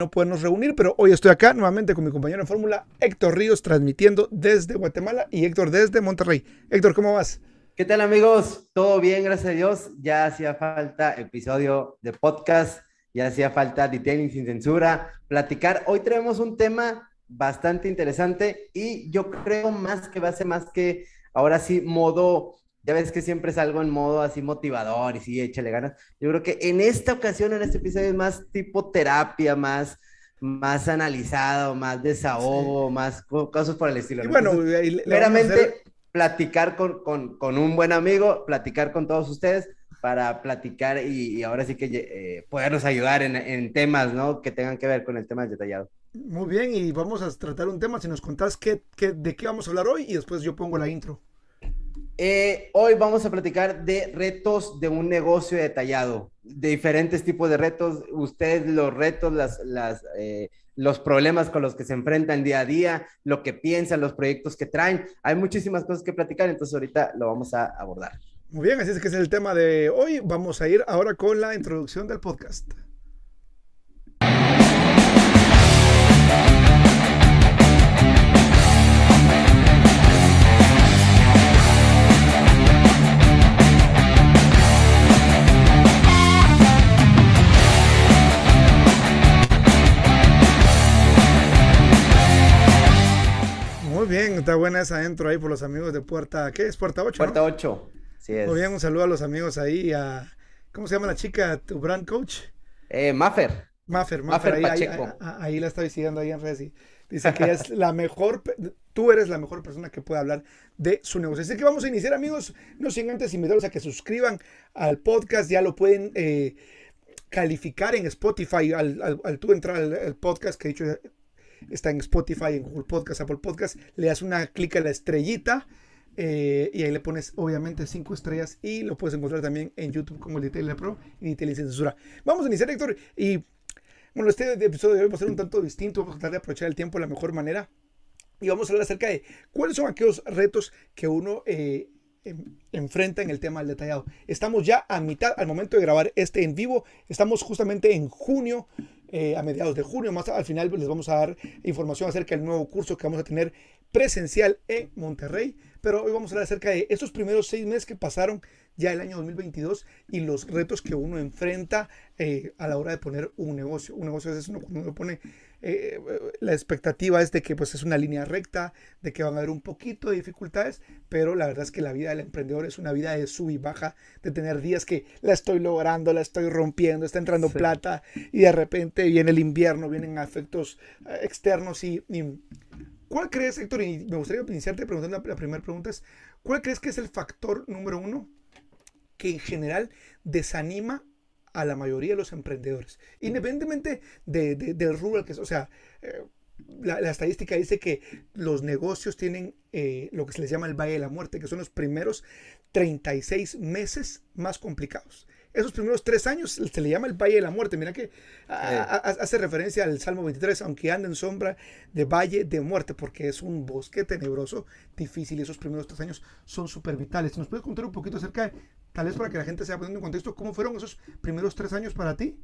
no podernos reunir, pero hoy estoy acá nuevamente con mi compañero en fórmula, Héctor Ríos, transmitiendo desde Guatemala y Héctor desde Monterrey. Héctor, ¿cómo vas? ¿Qué tal amigos? Todo bien, gracias a Dios. Ya hacía falta episodio de podcast, ya hacía falta detailing sin censura, platicar. Hoy tenemos un tema bastante interesante y yo creo más que va a ser más que ahora sí modo ya ves que siempre salgo en modo así motivador y sí, échale ganas. Yo creo que en esta ocasión, en este episodio, es más tipo terapia, más, más analizado, más desahogo, más cosas por el estilo. Y bueno, meramente platicar con, con, con, un buen amigo, platicar con todos ustedes para platicar y, ahora sí que eh, podernos ayudar en, en, temas, ¿no? Que tengan que ver con el tema detallado. Muy bien, y vamos a tratar un tema. Si nos contás qué, qué, de qué vamos a hablar hoy y después yo pongo la intro. Eh, hoy vamos a platicar de retos de un negocio detallado, de diferentes tipos de retos. Ustedes, los retos, las, eh, los problemas con los que se enfrentan día a día, lo que piensan, los proyectos que traen. Hay muchísimas cosas que platicar, entonces ahorita lo vamos a abordar. Muy bien, así es que es el tema de hoy. Vamos a ir ahora con la introducción del podcast. Está buena esa adentro ahí por los amigos de Puerta, ¿qué es? Puerta 8. Puerta 8, sí es. Muy bien, un saludo a los amigos ahí, a, ¿cómo se llama la chica, tu brand coach? Eh, Maffer. Maffer, Maffer, ahí, ahí, ahí, la estoy siguiendo ahí en redes dice que es la mejor, tú eres la mejor persona que puede hablar de su negocio. Así que vamos a iniciar, amigos, no sin antes invitarlos a que suscriban al podcast, ya lo pueden eh, calificar en Spotify al, al, tú entrar al, podcast que he dicho está en Spotify, en Google Podcast, Apple Podcast, le das una clic a la estrellita eh, y ahí le pones obviamente cinco estrellas y lo puedes encontrar también en YouTube como el Detailer Pro y Detailing Censura. Vamos a iniciar, Héctor, y bueno, este episodio va a ser un tanto distinto, vamos a tratar de aprovechar el tiempo de la mejor manera y vamos a hablar acerca de cuáles son aquellos retos que uno eh, enfrenta en el tema del detallado. Estamos ya a mitad, al momento de grabar este en vivo, estamos justamente en junio eh, a mediados de junio. Más al final les vamos a dar información acerca del nuevo curso que vamos a tener presencial en Monterrey. Pero hoy vamos a hablar acerca de estos primeros seis meses que pasaron ya el año 2022 y los retos que uno enfrenta eh, a la hora de poner un negocio. Un negocio es uno cuando uno pone eh, la expectativa es de que pues, es una línea recta, de que van a haber un poquito de dificultades, pero la verdad es que la vida del emprendedor es una vida de sub y baja, de tener días que la estoy logrando, la estoy rompiendo, está entrando plata y de repente viene el invierno, vienen efectos eh, externos y, ¿Cuál crees, Héctor? Y me gustaría iniciarte preguntando la, la primera pregunta es, ¿cuál crees que es el factor número uno que en general desanima a la mayoría de los emprendedores, independientemente de, del rural que o sea, eh, la, estadística dice que los negocios tienen eh, lo que se les llama el Valle de la Muerte, que son los primeros 36 meses más complicados. Esos primeros tres años se le llama el Valle de la Muerte. Mira que hace referencia al Salmo 23, aunque anda en sombra de Valle de Muerte, porque es un bosque tenebroso, difícil, y esos primeros tres años son súper vitales. ¿Nos puedes contar un poquito acerca de Tal vez para que la gente se vaya poniendo en contexto, ¿cómo fueron esos primeros tres años para ti?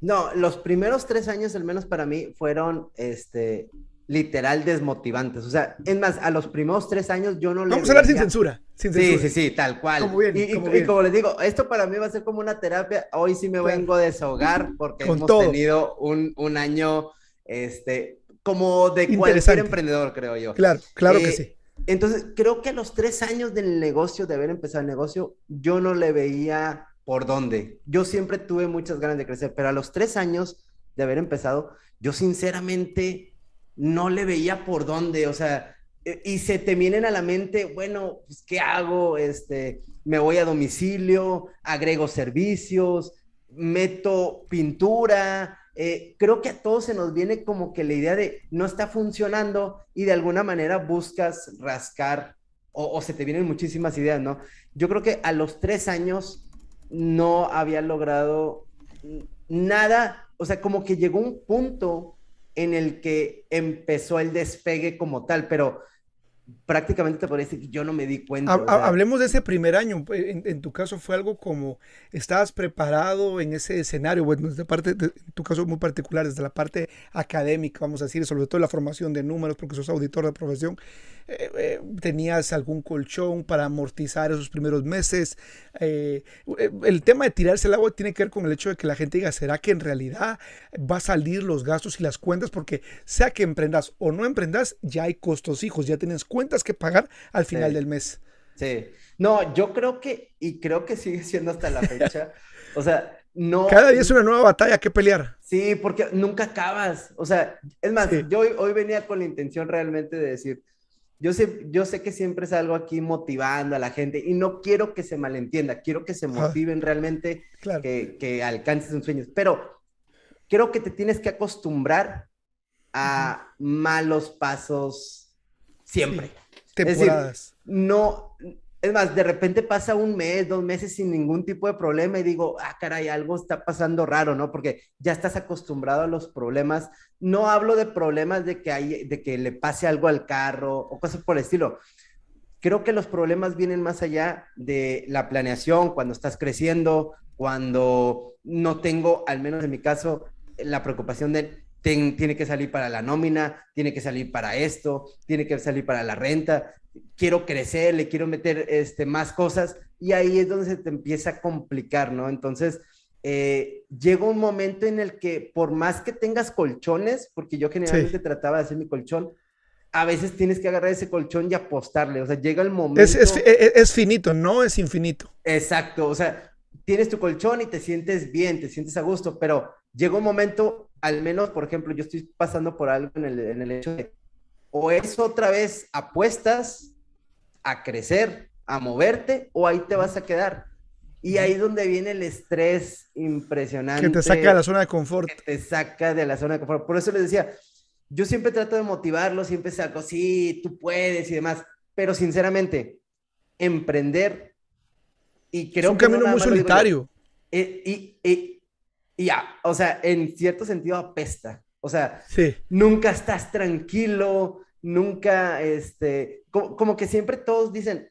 No, los primeros tres años, al menos para mí, fueron este, literal desmotivantes. O sea, es más, a los primeros tres años yo no le. Vamos a hablar sin censura. Sin sí, sí, sí, tal cual. Como bien, y, como, como les digo, esto para mí va a ser como una terapia. Hoy sí me vengo a desahogar porque hemos tenido un, un, año este, como de cualquier emprendedor, creo yo. Claro, claro que eh, sí. Entonces, creo que a los tres años del negocio, de haber empezado el negocio, yo no le veía por dónde. Yo siempre tuve muchas ganas de crecer, pero a los tres años de haber empezado, yo sinceramente no le veía por dónde. O sea, e, y se te vienen a la mente, bueno, pues, ¿qué hago? Este, me voy a domicilio, agrego servicios, meto pintura, eh, creo que a todos se nos viene como que la idea de no está funcionando y de alguna manera buscas rascar o, se te vienen muchísimas ideas, ¿no? Yo creo que a los tres años no había logrado nada, o sea, como que llegó un punto en el que empezó el despegue como tal, pero prácticamente te decir que yo no me di cuenta. hablemos de ese primer año. En, en, tu caso fue algo como, ¿estabas preparado en ese escenario? Bueno, desde parte, de, en tu caso muy particular, desde la parte académica, vamos a decir, sobre todo la formación de números, porque sos auditor de profesión. Eh, eh, ¿Tenías algún colchón para amortizar esos primeros meses? Eh, el tema de tirarse el agua tiene que ver con el hecho de que la gente diga, ¿será que en realidad va a salir los gastos y las cuentas? Porque sea que emprendas o no emprendas, ya hay costos hijos, ya tienes cuentas que pagar al final del mes. Sí. No, yo creo que, y creo que sigue siendo hasta la fecha, o sea, no... Cada día es una nueva batalla que pelear. Sí, porque nunca acabas. O sea, es más, yo hoy, hoy venía con la intención realmente de decir, yo sé, yo sé que siempre salgo aquí motivando a la gente y no quiero que se malentienda, quiero que se motiven realmente, que, que, alcancen sus sueños, pero creo que te tienes que acostumbrar a malos pasos siempre. Temporadas. no, es más, de repente pasa un mes, dos meses sin ningún tipo de problema y digo, ah, caray, algo está pasando raro, ¿no? Porque ya estás acostumbrado a los problemas. No hablo de problemas de que, hay, de que le pase algo al carro o cosas por el estilo. Creo que los problemas vienen más allá de la planeación, cuando estás creciendo, cuando no tengo, al menos en mi caso, la preocupación de tiene que salir para la nómina, tiene que salir para esto, tiene que salir para la renta, quiero crecer, le quiero meter este, más cosas. Y ahí es donde se te empieza a complicar, ¿no? Entonces, eh, llega un momento en el que por más que tengas colchones, porque yo generalmente trataba de hacer mi colchón, a veces tienes que agarrar ese colchón y apostarle, o sea, llega el momento... Es, es, es finito, no es infinito. Exacto, o sea, tienes tu colchón y te sientes bien, te sientes a gusto, pero llega un momento, al menos, por ejemplo, yo estoy pasando por algo en el, en el hecho de o es otra vez apuestas a crecer, a moverte, o ahí te vas a quedar. Y ahí es donde viene el estrés impresionante. Que te saca de la zona de confort. Que te saca de la zona de confort. Por eso les decía, yo siempre trato de motivarlo, siempre saco, sí, tú puedes y demás. Pero sinceramente, emprender, y creo es un camino muy solitario. Eh, y, y, y, ya, o sea, en cierto sentido apesta. O sea, sí. nunca estás tranquilo, nunca, este, como, que siempre todos dicen,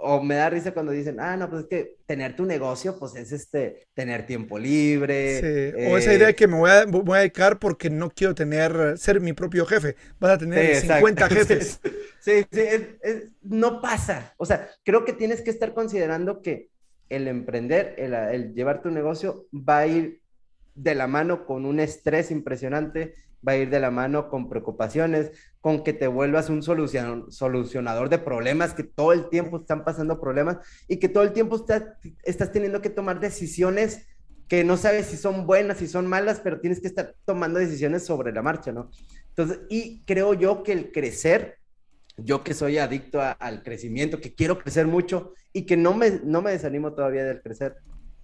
o, me da risa cuando dicen, ah, no, pues es que tener tu negocio, pues es este, tener tiempo libre. Sí. O esa idea de que me voy a, voy a, dedicar porque no quiero tener, ser mi propio jefe. Vas a tener 50 jefes. Sí, sí, no pasa. O sea, creo que tienes que estar considerando que el emprender, el, el llevar tu negocio va a ir de la mano con un estrés impresionante, va a ir de la mano con preocupaciones, con que te vuelvas un solucionador de problemas, que todo el tiempo están pasando problemas y que todo el tiempo estás teniendo que tomar decisiones que no sabes si son buenas, si son malas, pero tienes que estar tomando decisiones sobre la marcha, ¿no? Entonces, y creo yo que el crecer, yo que soy adicto al crecimiento, que quiero crecer mucho y que no me, no me desanimo todavía del crecer,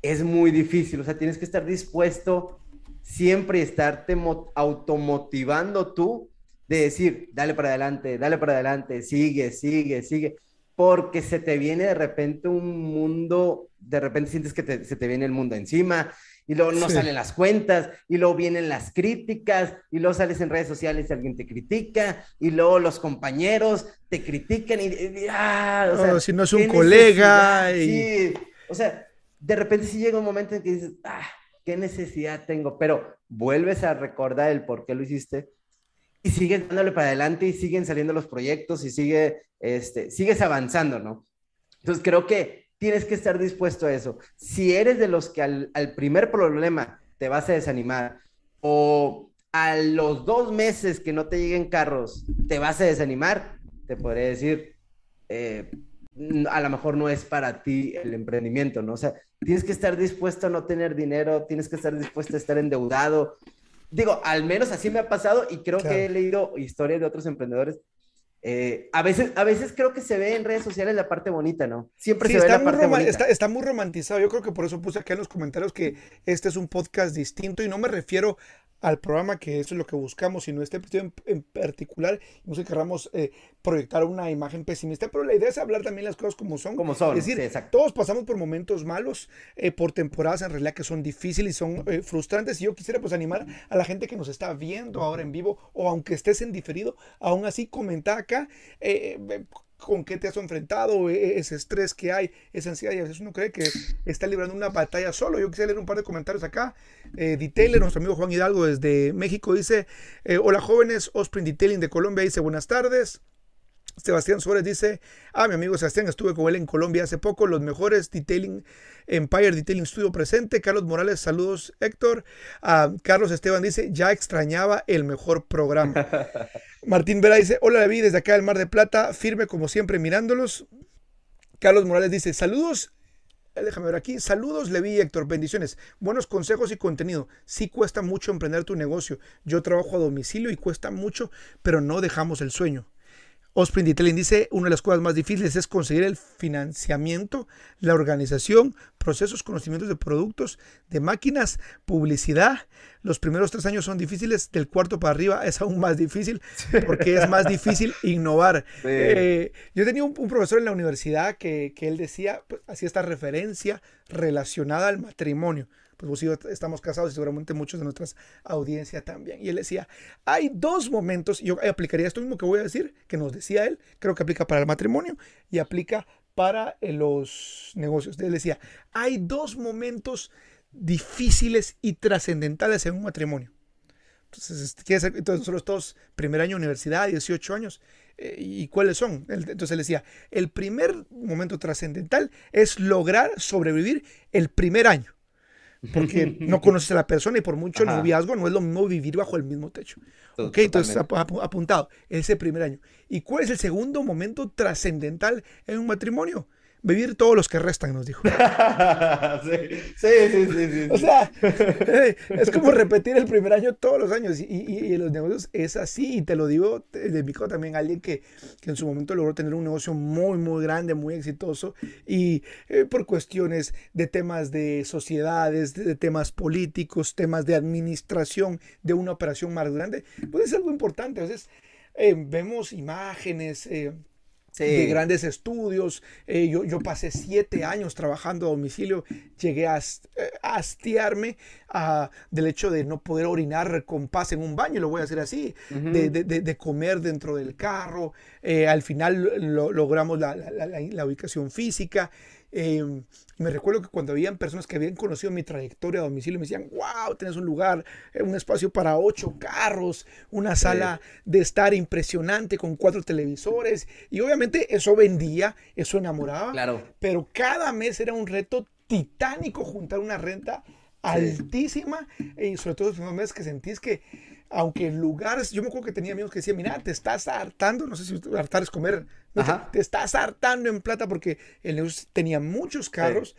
es muy difícil, o sea, tienes que estar dispuesto siempre estarte automotivando tú de decir, dale para adelante, dale para adelante, sigue, sigue, sigue, porque se te viene de repente un mundo, de repente sientes que se te viene el mundo encima, y luego no salen las cuentas, y luego vienen las críticas, y luego sales en redes sociales y alguien te critica, y luego los compañeros te critican, y, ah, o sea, si no es un colega. Sí, o sea, de repente sí llega un momento en que dices, ah, ¿qué necesidad tengo? Pero vuelves a recordar el por qué lo hiciste y sigues dándole para adelante y siguen saliendo los proyectos y sigue, este, sigues avanzando, ¿no? Entonces creo que tienes que estar dispuesto a eso. Si eres de los que al, primer problema te vas a desanimar o a los dos meses que no te lleguen carros te vas a desanimar, te podría decir, eh, a lo mejor no es para ti el emprendimiento, ¿no? O sea, tienes que estar dispuesto a no tener dinero, tienes que estar dispuesto a estar endeudado. Digo, al menos así me ha pasado y creo que he leído historias de otros emprendedores. Eh, a, veces, a veces creo que se ve en redes sociales la parte bonita, ¿no? Siempre se ve la parte bonita. Está, está, muy romantizado. Yo creo que por eso puse acá en los comentarios que este es un podcast distinto y no me refiero al programa, que eso es lo que buscamos, y no este episodio en, particular, no sé queramos eh, proyectar una imagen pesimista, pero la idea es hablar también las cosas como son. Como son, es decir, todos pasamos por momentos malos, eh, por temporadas en realidad que son difíciles y son eh, frustrantes, y yo quisiera pues animar a la gente que nos está viendo ahora en vivo, o aunque estés en diferido, aún así comenta acá con qué te has enfrentado, e, e, ese estrés que hay, esa ansiedad, y a veces uno cree que está librando una batalla solo. Yo quisiera leer un par de comentarios acá. Eh, Detailer, nuestro amigo Juan Hidalgo desde México, dice, eh, hola jóvenes, Osprey Detailing de Colombia dice, buenas tardes. Sebastián Suárez dice, ah, mi amigo Sebastián, estuve con él en Colombia hace poco, los mejores detailing, Empire Detailing Studio presente. Carlos Morales, saludos Héctor. Ah, Carlos Esteban dice, ya extrañaba el mejor programa. Martín Vera dice, hola David, desde acá del Mar de Plata, firme como siempre mirándolos. Carlos Morales dice, saludos eh, déjame ver aquí. Saludos, Levi y Héctor. Bendiciones. Buenos consejos y contenido. Sí cuesta mucho emprender tu negocio. Yo trabajo a domicilio y cuesta mucho, pero no dejamos el sueño. Osprey Detailing dice, una de las cosas más difíciles es conseguir el financiamiento, la organización, procesos, conocimientos de productos, de máquinas, publicidad. Los primeros tres años son difíciles, del cuarto para arriba es aún más difícil porque es más difícil innovar. Eh, yo tenía un, profesor en la universidad que, él decía, pues, hacía esta referencia relacionada al matrimonio pues vos y yo estamos casados y seguramente muchos de nuestras audiencias también. Y él decía, hay dos momentos, y yo aplicaría esto mismo que voy a decir, que nos decía él, creo que aplica para el matrimonio y aplica para eh, los negocios. Él decía, hay dos momentos difíciles y trascendentales en un matrimonio. Entonces, entonces nosotros todos, primer año de universidad, 18 años, eh, ¿y cuáles son? Entonces él decía, el primer momento trascendental es lograr sobrevivir el primer año porque no conoces a la persona y por mucho noviazgo no es lo mismo vivir bajo el mismo techo. ok, entonces apuntado, ese primer año. ¿Y cuál es el segundo momento trascendental en un matrimonio? Vivir todos los que restan, nos dijo. sí, sí, sí, sí, O sea, es como repetir el primer año todos los años. Y, y, en los negocios es así. Y te lo digo de también, alguien que, que, en su momento logró tener un negocio muy, muy grande, muy exitoso. Y eh, por cuestiones de temas de sociedades, de, temas políticos, temas de administración de una operación más grande, pues es algo importante. A veces eh, vemos imágenes. De grandes estudios. Eh, yo, yo, pasé siete años trabajando a domicilio. Llegué a, eh, hastiarme ah, del hecho de no poder orinar con paz en un baño, lo voy a hacer así, de, de, de, comer dentro del carro. Eh, al final logramos la, la, la, ubicación física. Em, me recuerdo que cuando habían personas que habían conocido mi trayectoria a domicilio, me decían, wow, tienes un lugar, eh, un espacio para ocho carros, una sala de estar impresionante con cuatro televisores. Y obviamente eso vendía, eso enamoraba. Claro. Pero cada mes era un reto titánico juntar una renta altísima y sobre todo los primeros meses que sentís que aunque en lugares, yo me acuerdo que tenía amigos que decían, mira, te estás hartando, no sé si hartar es comer, te, estás hartando en plata porque el negocio tenía muchos carros,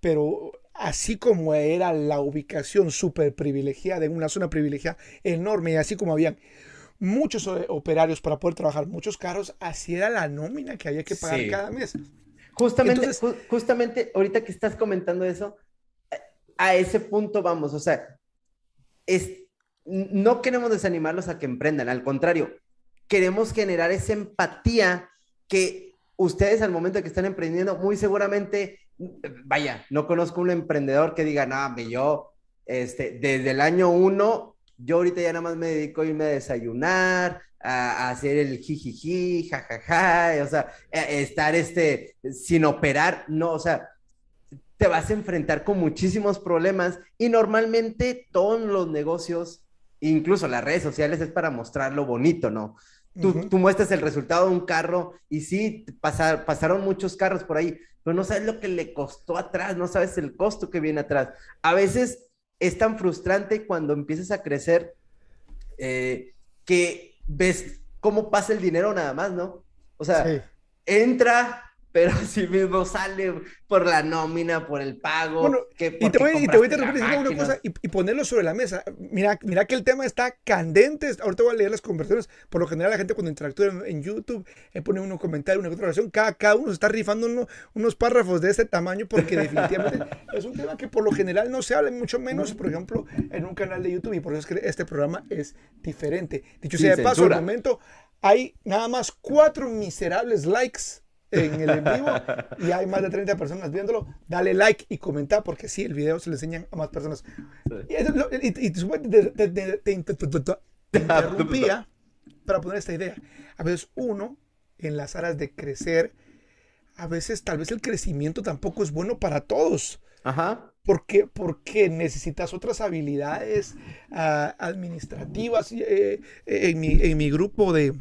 pero así como era la ubicación súper privilegiada, en una zona privilegiada enorme, y así como habían muchos operarios para poder trabajar muchos carros, así era la nómina que había que pagar cada mes. Justamente, justamente ahorita que estás comentando eso, a ese punto vamos, o sea, es, no queremos desanimarlos a que emprendan, al contrario, queremos generar esa empatía que ustedes al momento que están emprendiendo, muy seguramente, vaya, no conozco un emprendedor que diga, no, yo, este, desde el año uno, yo ahorita ya nada más me dedico a irme a desayunar, a, hacer el jijiji, jajaja, o sea, estar este, sin operar, no, o sea, te vas a enfrentar con muchísimos problemas y normalmente todos los negocios incluso las redes sociales es para mostrar lo bonito, ¿no? Tú, tú muestras el resultado de un carro y sí, pasaron muchos carros por ahí, pero no sabes lo que le costó atrás, no sabes el costo que viene atrás. A veces es tan frustrante cuando empiezas a crecer eh, que ves cómo pasa el dinero nada más, ¿no? O sea, entra, pero así mismo sale por la nómina, por el pago. Bueno, que y, te voy, y te voy a decir una cosa y, ponerlo sobre la mesa. Mira, mira que el tema está candente. Ahorita voy a leer las conversaciones. Por lo general, la gente cuando interactúa en, YouTube eh, pone un comentario, una otra oración. Cada, cada uno se está rifando unos párrafos de este tamaño porque definitivamente es un tema que por lo general no se habla, mucho menos, por ejemplo, en un canal de YouTube. Y por eso es que este programa es diferente. Dicho sea de paso, al momento hay nada más cuatro miserables likes en el en vivo y hay más de 30 personas viéndolo, dale like y comenta porque sí, el video se le enseñan a más personas. Y, te, interrumpía para poner esta idea. A veces uno, en las aras de crecer, a veces tal vez el crecimiento tampoco es bueno para todos. Ajá. ¿Por qué? Porque necesitas otras habilidades ah, administrativas. Eh, en, mi, en mi grupo de,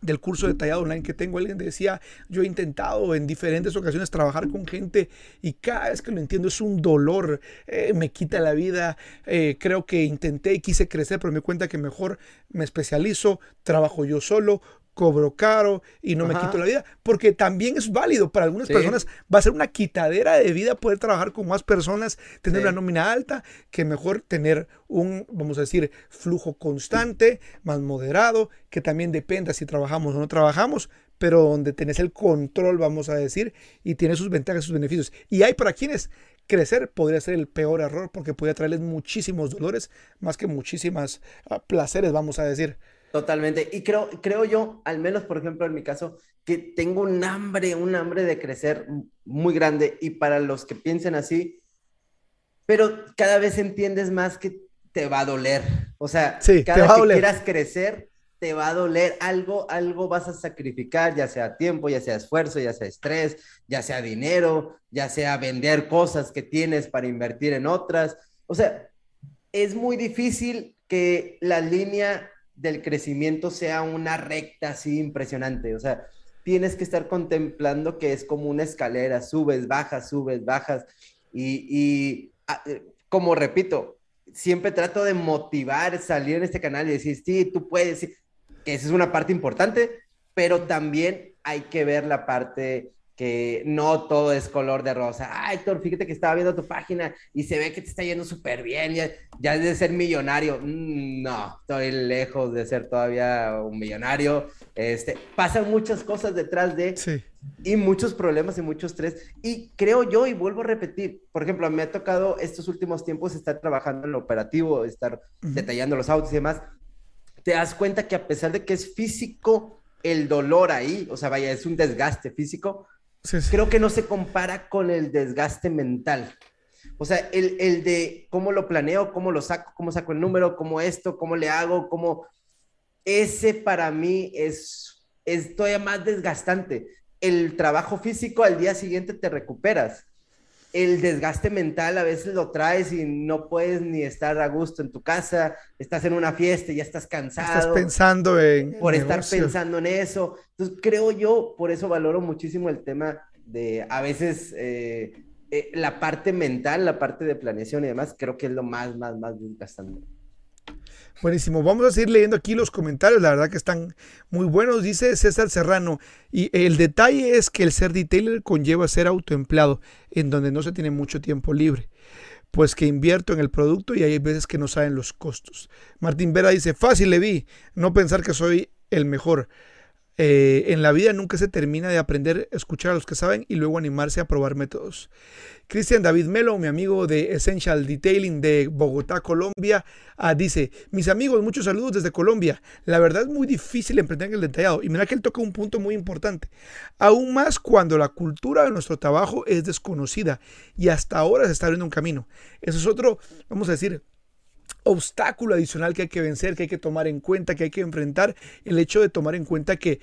del curso detallado online que tengo, alguien decía, yo he intentado en diferentes ocasiones trabajar con gente y cada vez que lo entiendo es un dolor, eh, me quita la vida, eh, creo que intenté y quise crecer, pero me cuenta que mejor me especializo, trabajo yo solo, cobro caro y no me quito la vida, porque también es válido para algunas personas, va a ser una quitadera de vida poder trabajar con más personas, tener una nómina alta, que mejor tener un, vamos a decir, flujo constante, más moderado, que también dependa si trabajamos o no trabajamos, pero donde tenés el control, vamos a decir, y tiene sus ventajas y sus beneficios. Y hay para quienes crecer podría ser el peor error porque podría traerles muchísimos dolores, más que muchísimas ah, placeres, vamos a decir. Totalmente. Y creo, creo yo, al menos por ejemplo en mi caso, que tengo un hambre, un hambre de crecer muy grande. Y para los que piensen así, pero cada vez entiendes más que te va a doler. O sea, cada vez que quieras crecer, te va a doler. Algo, algo vas a sacrificar, ya sea tiempo, ya sea esfuerzo, ya sea estrés, ya sea dinero, ya sea vender cosas que tienes para invertir en otras. O sea, es muy difícil que la línea del crecimiento sea una recta así impresionante. O sea, tienes que estar contemplando que es como una escalera, subes, bajas, subes, bajas. Y, ah, eh, como repito, siempre trato de motivar, salir en este canal y decir, sí, tú puedes, que esa es una parte importante, pero también hay que ver la parte que no todo es color de rosa. Ay, Héctor, fíjate que estaba viendo tu página y se ve que te está yendo súper bien, ya, ya de ser millonario. Mm, no, estoy lejos de ser todavía un millonario. Este, pasan muchas cosas detrás de... Sí. Y muchos problemas y muchos estrés. Y creo yo, y vuelvo a repetir, por ejemplo, me ha tocado estos últimos tiempos estar trabajando en lo operativo, estar detallando los autos y demás. Te das cuenta que a pesar de que es físico el dolor ahí, o sea, vaya, es un desgaste físico, creo que no se compara con el desgaste mental. O sea, el, el, de cómo lo planeo, cómo lo saco, cómo saco el número, cómo esto, cómo le hago, cómo... Ese para mí es, es todavía más desgastante. El trabajo físico al día siguiente te recuperas el desgaste mental a veces lo traes y no puedes ni estar a gusto en tu casa, estás en una fiesta y ya estás cansado. Estás pensando en... Por estar pensando en eso. Entonces creo yo, por eso valoro muchísimo el tema de a veces eh, eh, la parte mental, la parte de planeación y demás, creo que es lo más, más, más desgastante. Buenísimo. Vamos a seguir leyendo aquí los comentarios. La verdad que están muy buenos. Dice César Serrano. Y el detalle es que el ser detailer conlleva ser autoempleado, en donde no se tiene mucho tiempo libre. Pues que invierto en el producto y hay veces que no saben los costos. Martín Vera dice, fácil le vi, no pensar que soy el mejor. Eh, en la vida nunca se termina de aprender escuchar a los que saben y luego animarse a probar métodos. Cristian David Melo, mi amigo de Essential Detailing de Bogotá, Colombia, ah, dice, mis amigos, muchos saludos desde Colombia. La verdad es muy difícil emprender en el detallado. Y mira que él toca un punto muy importante. Aún más cuando la cultura de nuestro trabajo es desconocida y hasta ahora se está abriendo un camino. Eso es otro, vamos a decir, obstáculo adicional que hay que vencer, que hay que tomar en cuenta, que hay que enfrentar, el hecho de tomar en cuenta que,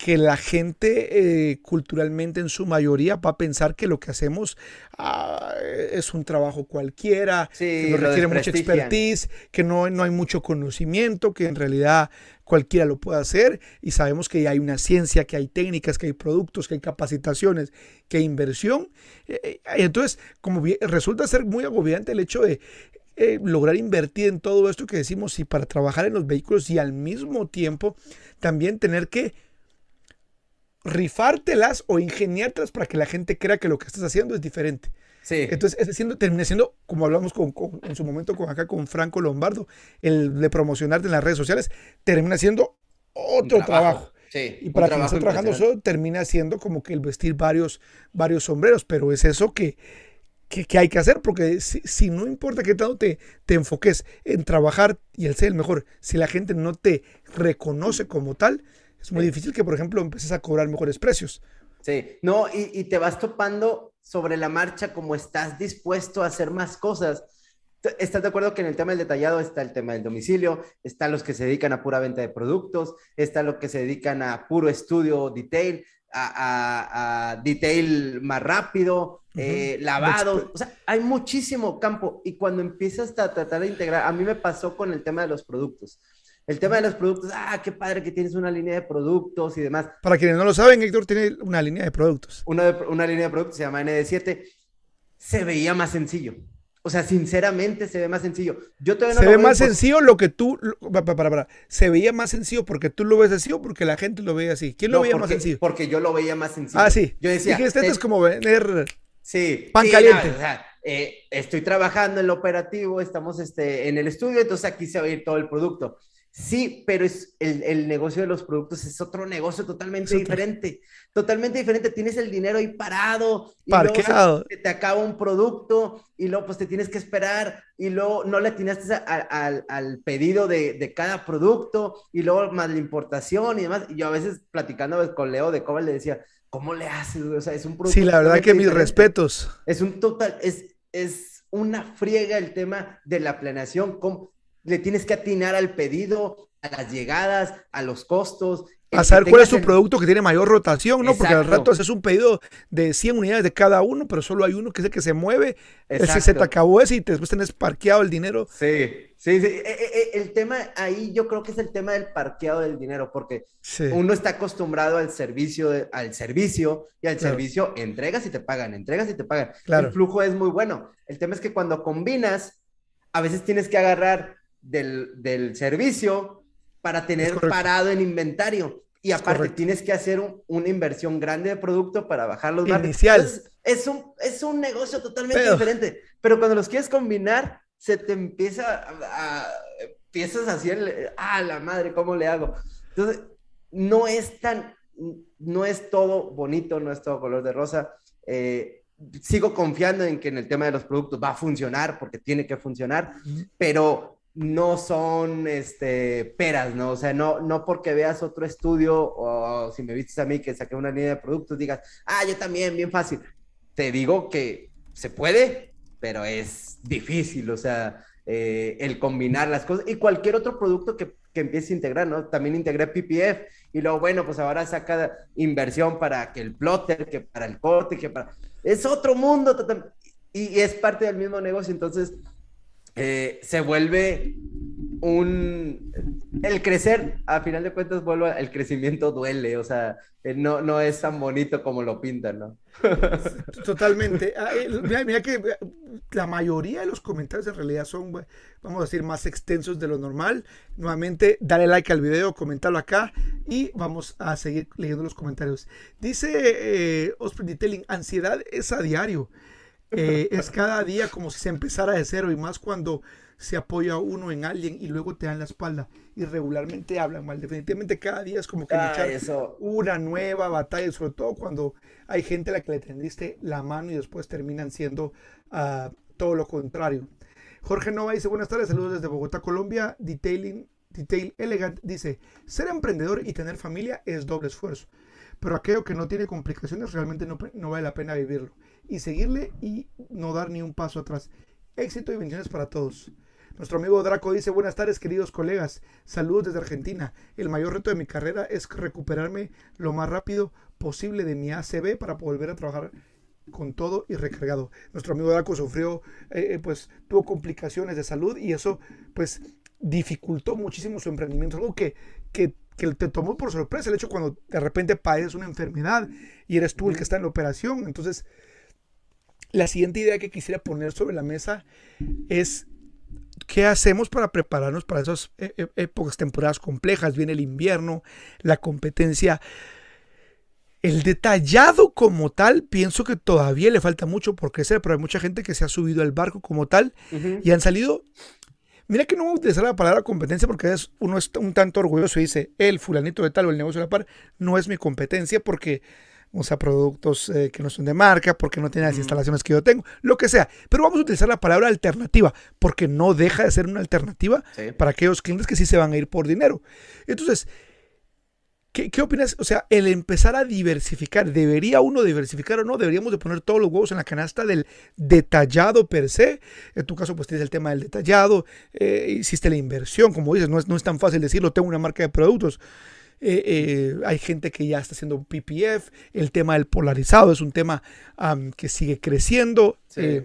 que la gente eh, culturalmente en su mayoría va a pensar que lo que hacemos ah, es un trabajo cualquiera, que no requiere mucha expertise, que no, no hay mucho conocimiento, que en realidad cualquiera lo puede hacer y sabemos que hay una ciencia, que hay técnicas, que hay productos, que hay capacitaciones, que hay inversión. Eh, eh, entonces, como resulta ser muy agobiante el hecho de eh, lograr invertir en todo esto que decimos y para trabajar en los vehículos y al mismo tiempo también tener que rifártelas o ingeniártelas para que la gente crea que lo que estás haciendo es diferente. Sí. Entonces, ese siendo, termina siendo, como hablamos con, con- en su momento con acá con Franco Lombardo, el de promocionarte en las redes sociales, termina siendo otro trabajo. Sí. Y para quien está trabajando solo, termina siendo como que el vestir varios, varios sombreros, pero es eso que, que, que hay que hacer, porque si, si no importa qué tanto te, te enfoques en trabajar y el ser el mejor, si la gente no te reconoce como tal, es muy Sí. difícil que, por ejemplo, empieces a cobrar mejores precios. Sí, no, y, y te vas topando sobre la marcha como estás dispuesto a hacer más cosas. ¿Estás de acuerdo que en el tema del detallado está el tema del domicilio, están los que se dedican a pura venta de productos, está los que se dedican a puro estudio detail, a, a- a detail más rápido, eh, lavados, o sea, hay muchísimo campo y cuando empiezas a tratar de integrar, a mí me pasó con el tema de los productos. El tema de los productos, ah, qué padre que tienes una línea de productos y demás. Para quienes no lo saben, Héctor tiene una línea de productos. una, de- una línea de productos se llama ND7, se veía más sencillo. O sea, sinceramente se ve más sencillo. Yo todavía no Se lo ve más sencillo lo que tú. lo- pa- pa- para, para. Se veía más sencillo porque tú lo ves así o porque la gente lo ve así. ¿Quién lo No, veía porque, más sencillo? Porque yo lo veía más sencillo. Ah, sí. Yo decía, Dijiste, esto eh, es como vender. Sí, pan sí, caliente. no, o sea, eh, estoy trabajando en lo operativo, estamos este, en el estudio, entonces aquí se va a ir todo el producto. Sí, pero es el, el negocio de los productos es otro negocio totalmente otro. diferente. Totalmente diferente. Tienes el dinero ahí parado. Y luego Parqueado. se te acaba un producto y luego pues te tienes que esperar y luego no le atinaste a- a- al, al pedido de, de cada producto y luego más la importación y demás. Y yo a veces platicando con Leo de Cobal le decía, ¿cómo le haces? O sea, es un. Sí, la verdad que mis diferente. respetos. Es un total, es, es una friega el tema de la planeación. cómo le tienes que atinar al pedido, a las llegadas, a los costos. A saber cuál es tu el- producto que tiene mayor rotación, ¿no? Porque al rato haces un pedido de 100 unidades de cada uno, pero solo hay uno que es el que se mueve. Ese se te acabó ese y después tenés parqueado el dinero. Sí, sí, sí. E- e- e- El tema ahí yo creo que es el tema del parqueado del dinero, porque Sí. uno está acostumbrado al servicio, de- al servicio y al Claro. servicio entregas y te pagan, entregas y te pagan. Claro. El flujo es muy bueno. El tema es que cuando combinas, a veces tienes que agarrar del, del servicio para tener parado en inventario. Y aparte tienes que hacer un- una inversión grande de producto para bajar los márgenes. Inicial. Entonces, es un, es un negocio totalmente Pero- diferente. Pero cuando los quieres combinar, se te empieza a, a- empiezas a hacer, ah, la madre, ¿cómo le hago? Entonces, no es tan, no es todo bonito, no es todo color de rosa. Eh, sigo confiando en que en el tema de los productos va a funcionar porque tiene que funcionar, pero no son este, peras, ¿no? O sea, no, no porque veas otro estudio o si me vistes a mí que saqué una línea de productos, digas, ah, yo también, bien fácil. Te digo que se puede, pero es difícil, o sea, eh, el combinar las cosas y cualquier otro producto que, que empiece a integrar, ¿no? También integré PPF y luego, bueno, pues ahora saca inversión para que el plotter, que para el corte, que para... Es otro mundo y, y es parte del mismo negocio, entonces eh, se vuelve un... El crecer, a final de cuentas, vuelve, el crecimiento duele, o sea, eh, no, no es tan bonito como lo pintan, ¿no? Totalmente. Ah, eh, Mira, mira que la mayoría de los comentarios en realidad son, vamos a decir, más extensos de lo normal. Nuevamente, dale like al video, comentarlo acá y vamos a seguir leyendo los comentarios. Dice eh, Osprey Detailing, ansiedad es a diario. Eh, es cada día como si se empezara de cero y más cuando se apoya uno en alguien y luego te dan la espalda y regularmente hablan mal. Definitivamente cada día es como que Ah, eso. una nueva batalla, sobre todo cuando hay gente a la que le tendiste la mano y después terminan siendo ah, todo lo contrario. Jorge Nova dice, buenas tardes, saludos desde Bogotá, Colombia. Detailing, Detail Elegant dice, ser emprendedor y tener familia es doble esfuerzo, pero aquello que no tiene complicaciones realmente no, no vale la pena vivirlo. Y seguirle y no dar ni un paso atrás. Éxito y bendiciones para todos. Nuestro amigo Draco dice, buenas tardes queridos colegas, saludos desde Argentina. El mayor reto de mi carrera es recuperarme lo más rápido posible de mi ACB para volver a trabajar con todo y recargado. Nuestro amigo Draco sufrió, eh, pues tuvo complicaciones de salud y eso pues dificultó muchísimo su emprendimiento, algo que, que, que te tomó por sorpresa el hecho cuando de repente padeces una enfermedad y eres tú el que está en la operación. Entonces, la siguiente idea que quisiera poner sobre la mesa es ¿Qué hacemos para prepararnos para esas e- e- épocas, temporadas complejas? Viene el invierno, la competencia El detallado como tal, pienso que todavía le falta mucho por crecer, pero hay mucha gente que se ha subido al barco como tal y han salido. Mira que no voy a utilizar la palabra competencia porque es, uno es un tanto orgulloso y dice, el fulanito de tal o el negocio de la par no es mi competencia porque usa productos eh, que no son de marca, porque no tiene las instalaciones que yo tengo, lo que sea. Pero vamos a utilizar la palabra alternativa, porque no deja de ser una alternativa para aquellos clientes que sí se van a ir por dinero. Entonces, ¿Qué, opinas? O sea, el empezar a diversificar, ¿debería uno diversificar o no? ¿Deberíamos de poner todos los huevos en la canasta del detallado per se? En tu caso, pues tienes el tema del detallado, eh, hiciste la inversión, como dices, no es, no es tan fácil decirlo, tengo una marca de productos. Eh, eh, hay gente que ya está haciendo PPF, el tema del polarizado es un tema que sigue creciendo. Sí.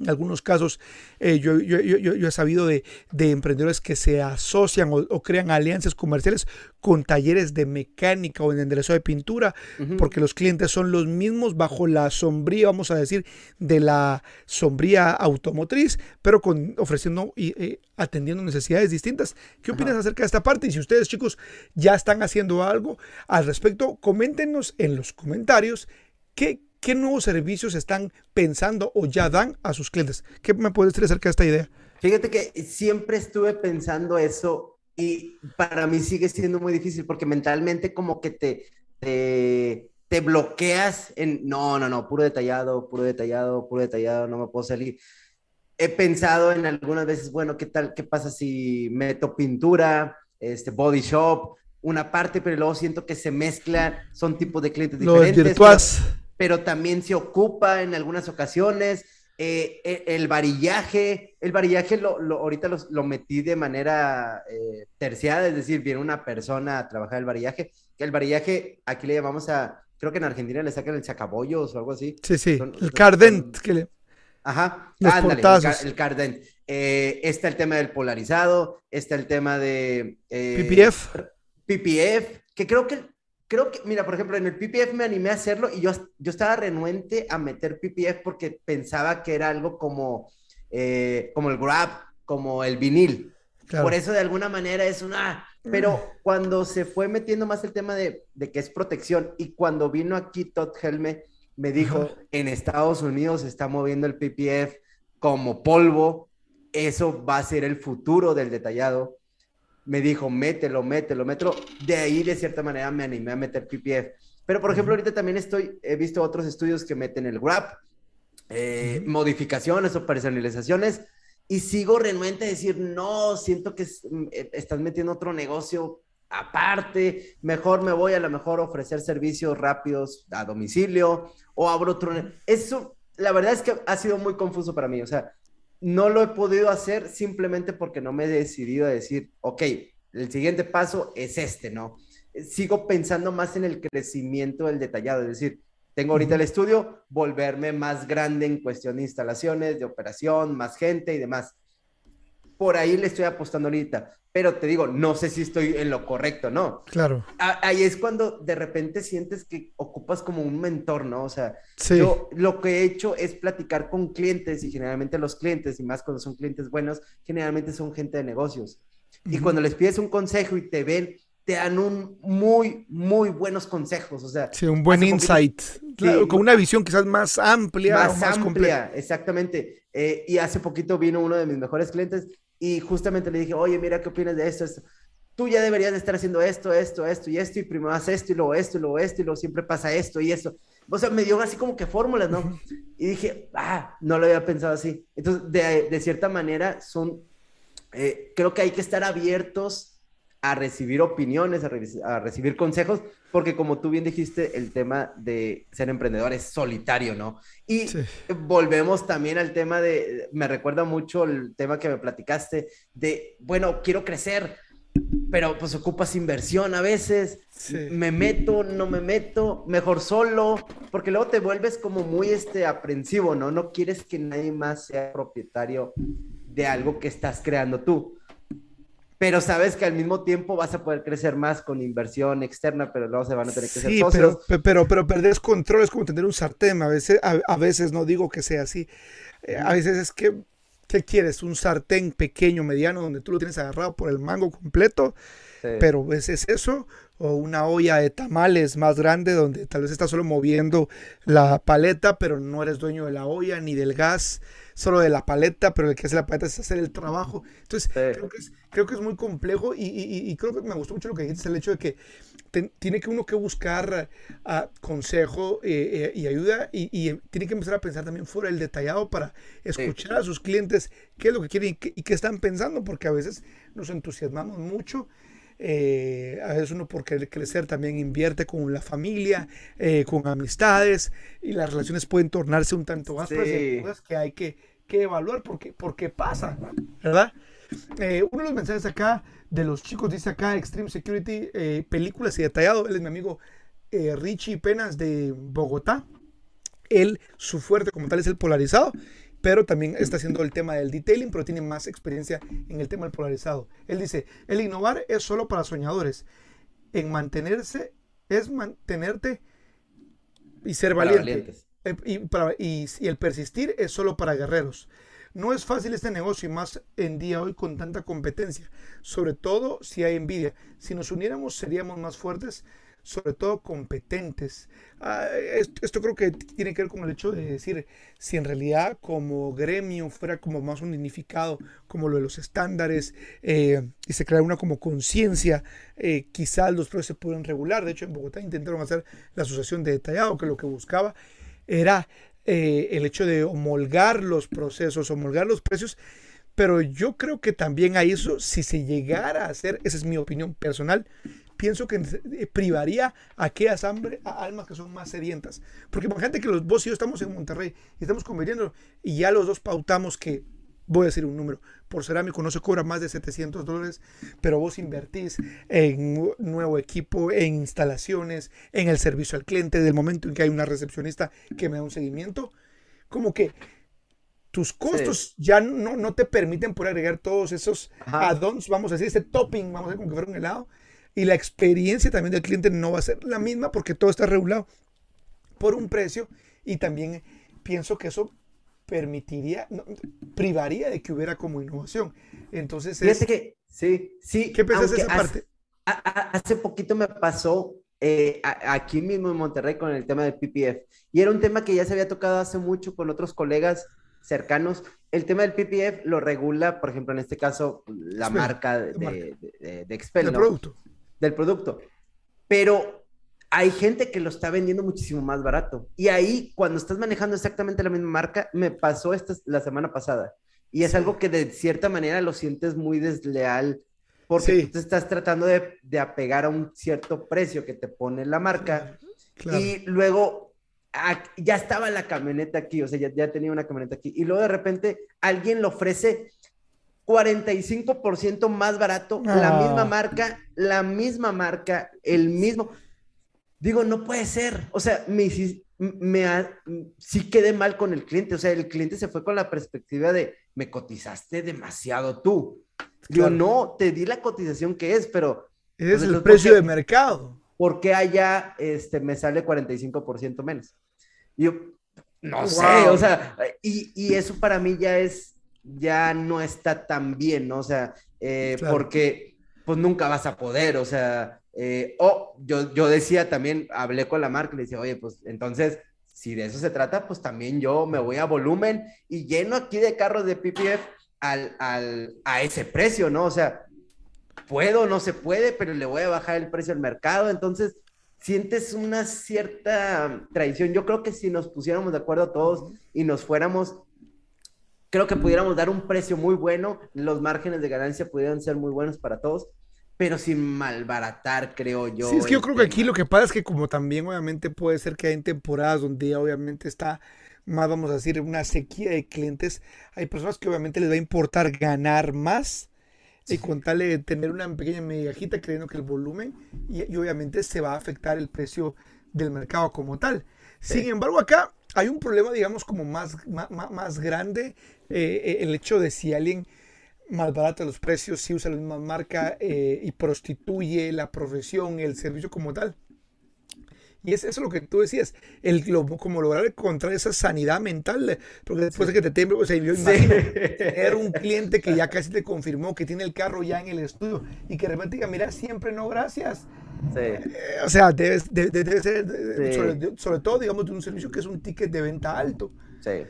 En algunos casos, eh, yo, he sabido de, emprendedores que se asocian o, crean alianzas comerciales con talleres de mecánica o de enderezo de pintura, porque los clientes son los mismos bajo la sombría, vamos a decir, de la sombría automotriz, pero con, ofreciendo y eh, atendiendo necesidades distintas. ¿Qué opinas acerca de esta parte? Y si ustedes, chicos, ya están haciendo algo al respecto, coméntenos en los comentarios qué ¿Qué nuevos servicios están pensando o ya dan a sus clientes? ¿Qué me puedes decir acerca de esta idea? Fíjate que siempre estuve pensando eso y para mí sigue siendo muy difícil porque mentalmente como que te, te, bloqueas en, no, no, no, puro detallado, puro detallado, puro detallado, no me puedo salir. He pensado en algunas veces, bueno, ¿qué tal? ¿Qué pasa si meto pintura, este body shop, una parte, pero luego siento que se mezclan, son tipos de clientes diferentes. Los virtuales pero también se ocupa en algunas ocasiones. Eh, eh, el varillaje, el varillaje lo, ahorita lo, metí de manera eh, terciada, es decir, viene una persona a trabajar el varillaje, que el varillaje aquí le llamamos a, creo que en Argentina le sacan el sacabollos o algo así. Sí, sí, el cardent. que le... Ajá, el, cardent. está el tema del polarizado, está el tema de... PPF. PPF, que creo que creo que, mira, por ejemplo, en el PPF me animé a hacerlo y yo, yo estaba renuente a meter PPF porque pensaba que era algo como, eh, como el grab, como el vinil. Por eso de alguna manera es una... Pero mm. cuando se fue metiendo más el tema de, de, que es protección y cuando vino aquí Todd Helme, me dijo, en Estados Unidos se está moviendo el PPF como polvo, eso va a ser el futuro del detallado me dijo, mételo, mételo, mételo. De ahí, de cierta manera, me animé a meter PPF. Pero, por ejemplo, ahorita también estoy, he visto otros estudios que meten el wrap, eh, modificaciones o personalizaciones, y sigo renuente a decir, no, siento que mm, eh, estás metiendo otro negocio aparte, mejor me voy a lo mejor ofrecer servicios rápidos a domicilio o abro otro. Eso, la verdad es que ha sido muy confuso para mí, o sea, no lo he podido hacer simplemente porque no me he decidido a decir, ok, el siguiente paso es este, ¿no? Sigo pensando más en el crecimiento del detallado, es decir, tengo ahorita el estudio, volverme más grande en cuestión de instalaciones, de operación, más gente y demás por ahí le estoy apostando ahorita. Pero te digo, no sé si estoy en lo correcto, ¿no? Claro. Ahí es cuando de repente sientes que ocupas como un mentor, ¿no? O sea, yo lo que he hecho es platicar con clientes y generalmente los clientes, y más cuando son clientes buenos, generalmente son gente de negocios. Y cuando les pides un consejo y te ven, te dan un muy, muy buenos consejos. O sea, sí, un buen insight. con una visión quizás más amplia. Más, amplia, exactamente. Eh, y hace poquito vino uno de mis mejores clientes y justamente le dije, oye, mira, ¿qué opinas de esto? Tú ya deberías de estar haciendo esto, esto, esto y esto, y primero haces esto y luego esto y luego esto y luego siempre pasa esto y esto. O sea, me dio así como que fórmulas, ¿no? Y dije, ah, no lo había pensado así. Entonces, de, de cierta manera, son, eh, creo que hay que estar abiertos a recibir opiniones, a, recibir consejos, porque como tú bien dijiste, el tema de ser emprendedor es solitario, ¿no? Y volvemos también al tema de, me recuerda mucho el tema que me platicaste, de, bueno, quiero crecer, pero pues ocupas inversión a veces, me meto, no me meto, mejor solo, porque luego te vuelves como muy este, aprensivo, ¿no? No quieres que nadie más sea propietario de algo que estás creando tú pero sabes que al mismo tiempo vas a poder crecer más con inversión externa, pero luego se van a tener que ser socios. Pero, pero, pero perder control es como tener un sartén. A veces, a, veces no digo que sea así. Eh, a veces es que, ¿qué quieres? Un sartén pequeño, mediano, donde tú lo tienes agarrado por el mango completo. Pero ¿es, ¿es eso? o una olla de tamales más grande donde tal vez estás solo moviendo la paleta, pero no eres dueño de la olla ni del gas, solo de la paleta, pero el que hace la paleta es hacer el trabajo. Entonces, creo, que es, creo que es muy complejo y, creo que me gustó mucho lo que dijiste, el hecho de que tiene que uno que buscar uh, consejo eh, eh, y ayuda y, tiene que empezar a pensar también fuera del detallado para escuchar a sus clientes qué es lo que quieren y qué están pensando, porque a veces nos entusiasmamos mucho eh, a veces uno por querer crecer también invierte con la familia, eh, con amistades y las relaciones pueden tornarse un tanto más cosas que hay que, que evaluar porque, porque pasa, ¿verdad? Eh, uno de los mensajes acá de los chicos dice acá Extreme Security, películas y detallado. Él es mi amigo Richie Penas de Bogotá. Él, su fuerte como tal es el polarizado pero también está haciendo el tema del detailing, pero tiene más experiencia en el tema del polarizado. Él dice, el innovar es solo para soñadores. En mantenerse es mantenerte y ser valiente. Eh, y, y, el persistir es solo para guerreros. No es fácil este negocio y más en día hoy con tanta competencia, sobre todo si hay envidia. Si nos uniéramos seríamos más fuertes sobre todo competentes. Ah, esto, creo que tiene que ver con el hecho de decir, si en realidad como gremio fuera como más unificado, como lo de los estándares, eh, y se crea una como conciencia, eh, quizás los precios se pueden regular. De hecho, en Bogotá intentaron hacer la asociación de detallado, que lo que buscaba era eh, el hecho de homologar los procesos, homologar los precios pero yo creo que también a eso, si se llegara a hacer, esa es mi opinión personal, pienso que eh, privaría a aquellas hambre, a almas que son más sedientas. Porque imagínate que los, vos y yo estamos en Monterrey y estamos convirtiendo y ya los dos pautamos que, voy a decir un número, por cerámico no se cobra más de 700 dólares, pero vos invertís en nuevo equipo, en instalaciones, en el servicio al cliente, del momento en que hay una recepcionista que me da un seguimiento, como que tus costos ya no, no, te permiten por agregar todos esos add-ons, vamos a decir, ese topping, vamos a decir, como que fuera un helado, y la experiencia también del cliente no va a ser la misma porque todo está regulado por un precio y también pienso que eso permitiría, privaría de que hubiera como innovación. Entonces, fíjate que, sí, sí. ¿Qué pensás de esa parte? hace poquito me pasó eh, aquí mismo en Monterrey con el tema del PPF y era un tema que ya se había tocado hace mucho con otros colegas cercanos. El tema del PPF lo regula, por ejemplo, en este caso, la marca de, de, de, Expel. El producto del producto. Pero hay gente que lo está vendiendo muchísimo más barato. Y ahí, cuando estás manejando exactamente la misma marca, me pasó esta la semana pasada. Y es algo que de cierta manera lo sientes muy desleal porque tú te estás tratando de, de, apegar a un cierto precio que te pone la marca. Y luego ya estaba la camioneta aquí, o sea, ya, ya tenía una camioneta aquí. Y luego de repente alguien lo ofrece 45% más barato, la misma marca, la misma marca, el mismo. Digo, no puede ser. O sea, me, me, sí quedé mal con el cliente. O sea, el cliente se fue con la perspectiva de, me cotizaste demasiado tú. Yo no, te di la cotización que es, pero... Es el precio de mercado. Porque allá este, me sale 45% menos? yo, no sé, o sea, y, y eso para mí ya es ya no está tan bien, ¿no? O sea, eh, porque pues nunca vas a poder, o sea, eh, o yo, yo decía también, hablé con la marca y le decía, oye, pues entonces, si de eso se trata, pues también yo me voy a volumen y lleno aquí de carros de PPF al, al, a ese precio, ¿no? O sea, puedo, no se puede, pero le voy a bajar el precio al mercado, entonces sientes una cierta traición. Yo creo que si nos pusiéramos de acuerdo todos y nos fuéramos creo que pudiéramos dar un precio muy bueno, los márgenes de ganancia pudieran ser muy buenos para todos, pero sin malbaratar, creo yo. Sí, es que yo creo que aquí lo que pasa es que como también obviamente puede ser que hay temporadas donde obviamente está más, vamos a decir, una sequía de clientes, hay personas que obviamente les va a importar ganar más y con tal de tener una pequeña megajita creyendo que el volumen y, obviamente se va a afectar el precio del mercado como tal. Sin embargo, acá hay un problema, digamos, como más, más, grande, eh, eh, el hecho de si alguien malbarata los precios, si usa la misma marca eh, y prostituye la profesión, el servicio como tal. Y es eso lo que tú decías, el, como lograr encontrar esa sanidad mental, porque después de que te temble, o sea, yo imagino tener un cliente que ya casi te confirmó que tiene el carro ya en el estudio y que de repente diga, mira, siempre no, gracias. Sí. o sea, debe, ser, sobre, todo, digamos, de un servicio que es un ticket de venta alto. Sí.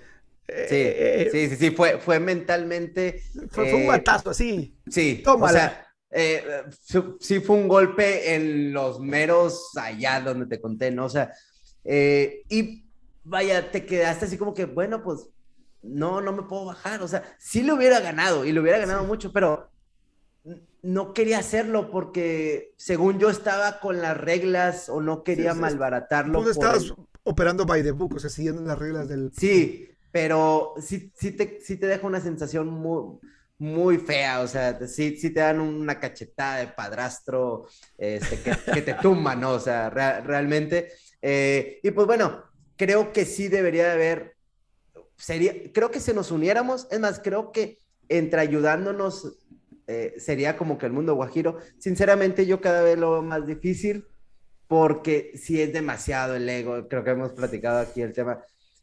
Sí, sí, sí, sí, fue, fue mentalmente. Fue, un batazo así. Sí, Toma. O sea, sí fue un golpe en los meros allá donde te conté, ¿no? O sea, y vaya, te quedaste así como que, bueno, pues no, no me puedo bajar. O sea, sí lo hubiera ganado y lo hubiera ganado mucho, pero no quería hacerlo porque según yo estaba con las reglas o no quería malbaratarlo. Tú estabas operando by the book, o sea, siguiendo las reglas del... Sí, pero sí, sí, te, sí te deja una sensación muy, muy fea, o sea, sí, sí te dan una cachetada de padrastro este, que, te tumba, ¿no? O sea, realmente. Eh, y pues bueno, creo que sí debería de haber, sería, creo que si nos uniéramos, es más, creo que entre ayudándonos eh, sería como que el mundo guajiro, sinceramente yo cada vez lo veo más difícil porque si es demasiado el ego, creo que hemos platicado aquí el tema,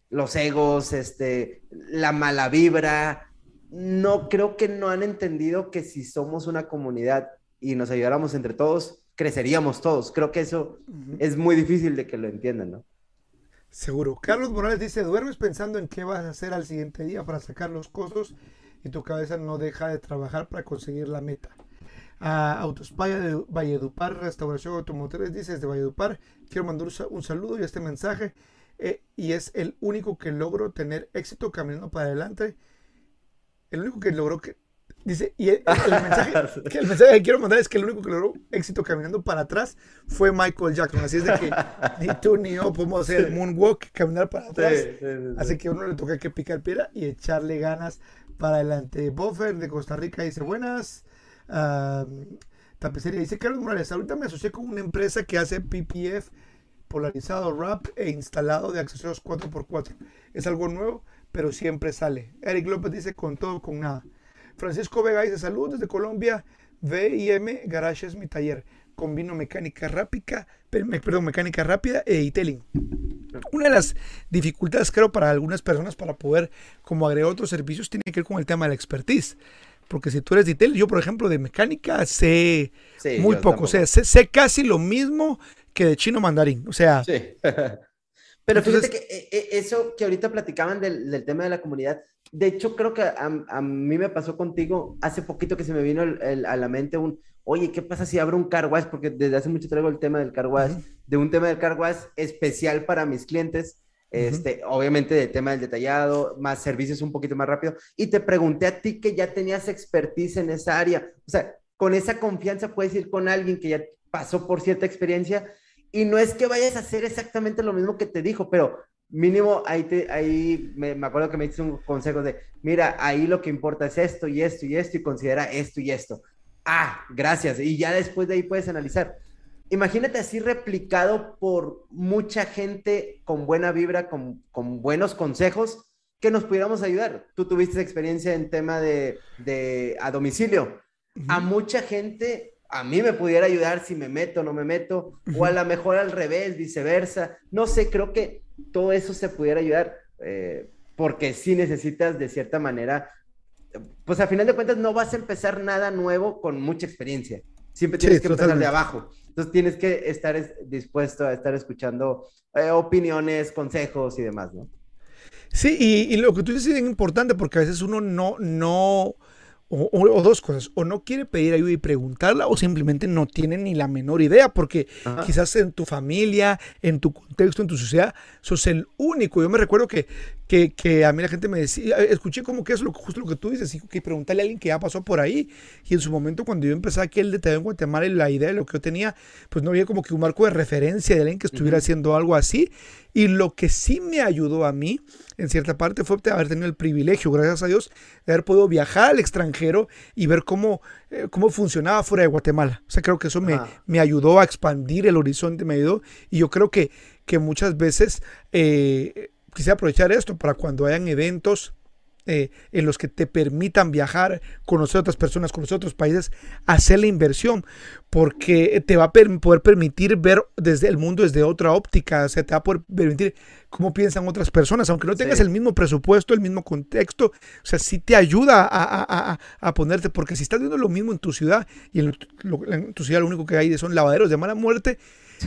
los egos, este, la mala vibra, no creo que no han entendido que si somos una comunidad y nos ayudáramos entre todos, creceríamos todos. Creo que eso es muy difícil de que lo entiendan, ¿no? Seguro. Carlos Morales dice, duermes pensando en qué vas a hacer al siguiente día para sacar los costos y tu cabeza no deja de trabajar para conseguir la meta. A Autospaya de Valledupar, Restauración Automotores, dice desde Valledupar, quiero mandar un saludo y este mensaje eh, y es el único que logro tener éxito caminando para adelante. El único que logró que, Dice, y el, mensaje, que, el, mensaje, que quiero mandar es que el único que logró éxito caminando para atrás fue Michael Jackson. Así es de que ni tú ni yo podemos hacer moonwalk, caminar para atrás. Así que a uno le toca que picar piedra y echarle ganas para adelante. Buffer de Costa Rica dice, buenas. tapicería dice, Carlos Morales, ahorita me asocié con una empresa que hace PPF polarizado, wrap e instalado de accesorios 4x4. Es algo nuevo, pero siempre sale. Eric López dice, con todo, con nada. Francisco Vega dice, salud desde Colombia, VIM Garage es mi taller. Combino mecánica rápida, perdón, mecánica rápida e detailing. Una de las dificultades, creo, para algunas personas para poder como agregar otros servicios tiene que ver con el tema de la expertise. Porque si tú eres detail, yo por ejemplo de mecánica sé muy poco, o sea, sé, casi lo mismo que de chino mandarín. O sea, sí. Pero fíjate que eh, eh, eso que ahorita platicaban del, del, tema de la comunidad, de hecho, creo que a, mí me pasó contigo hace poquito que se me vino a la mente un, oye, ¿qué pasa si abro un car Porque desde hace mucho traigo el tema del car de un tema del car especial para mis clientes, este, obviamente de tema del detallado, más servicios un poquito más rápido. Y te pregunté a ti que ya tenías expertise en esa área. O sea, con esa confianza puedes ir con alguien que ya pasó por cierta experiencia y no es que vayas a hacer exactamente lo mismo que te dijo, pero mínimo ahí, te, ahí me, acuerdo que me diste un consejo de, mira, ahí lo que importa es esto y esto y esto y considera esto y esto. Ah, gracias. Y ya después de ahí puedes analizar. Imagínate así replicado por mucha gente con buena vibra, con, con buenos consejos, que nos pudiéramos ayudar. Tú tuviste experiencia en tema de, de a domicilio. A mucha gente a mí me pudiera ayudar si me meto o no me meto, o a lo mejor al revés, viceversa. No sé, creo que todo eso se pudiera ayudar, eh, porque si necesitas de cierta manera, pues a final de cuentas no vas a empezar nada nuevo con mucha experiencia. Siempre tienes que empezar de abajo. Entonces tienes que estar dispuesto a estar escuchando eh, opiniones, consejos y demás, ¿no? Sí, y, y, lo que tú dices es importante porque a veces uno no, no, o, dos cosas, o no quiere pedir ayuda y preguntarla, o simplemente no tiene ni la menor idea, porque quizás en tu familia, en tu contexto, en tu sociedad, sos el único. Yo me recuerdo que, que, a mí la gente me decía, escuché como que es lo, justo lo que tú dices, y que preguntarle a alguien que ya pasó por ahí. Y en su momento, cuando yo empecé aquí el detalle en Guatemala, y la idea de lo que yo tenía, pues no había como que un marco de referencia de alguien que estuviera haciendo algo así. Y lo que sí me ayudó a mí, en cierta parte, fue haber tenido el privilegio, gracias a Dios, de haber podido viajar al extranjero y ver cómo, eh, cómo funcionaba fuera de Guatemala. O sea, creo que eso me, me, ayudó a expandir el horizonte, me ayudó. Y yo creo que, que muchas veces eh, quise aprovechar esto para cuando hayan eventos eh, en los que te permitan viajar, conocer a otras personas, conocer otros países, hacer la inversión, porque te va a poder permitir ver desde el mundo desde otra óptica, o sea, te va a poder permitir cómo piensan otras personas, aunque no tengas el mismo presupuesto, el mismo contexto, o sea, sí te ayuda a, ponerte, porque si estás viendo lo mismo en tu ciudad y en, en tu ciudad lo único que hay son lavaderos de mala muerte,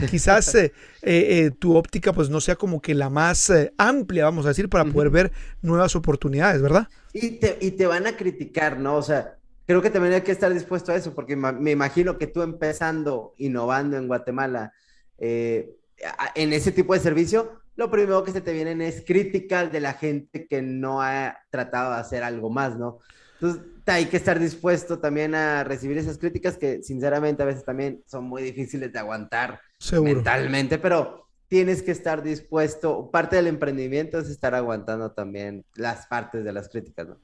quizás eh, eh, eh, tu óptica pues no sea como que la más amplia, vamos a decir, para poder ver nuevas oportunidades, ¿verdad? Y te, y te van a criticar, ¿no? O sea, creo que también hay que estar dispuesto a eso, porque me imagino que tú empezando, innovando en Guatemala, en ese tipo de servicio, lo primero que se te vienen es críticas de la gente que no ha tratado de hacer algo más, ¿no? Entonces, hay que estar dispuesto también a recibir esas críticas que sinceramente a veces también son muy difíciles de aguantar mentalmente, pero tienes que estar dispuesto, parte del emprendimiento es estar aguantando también las partes de las críticas, ¿no?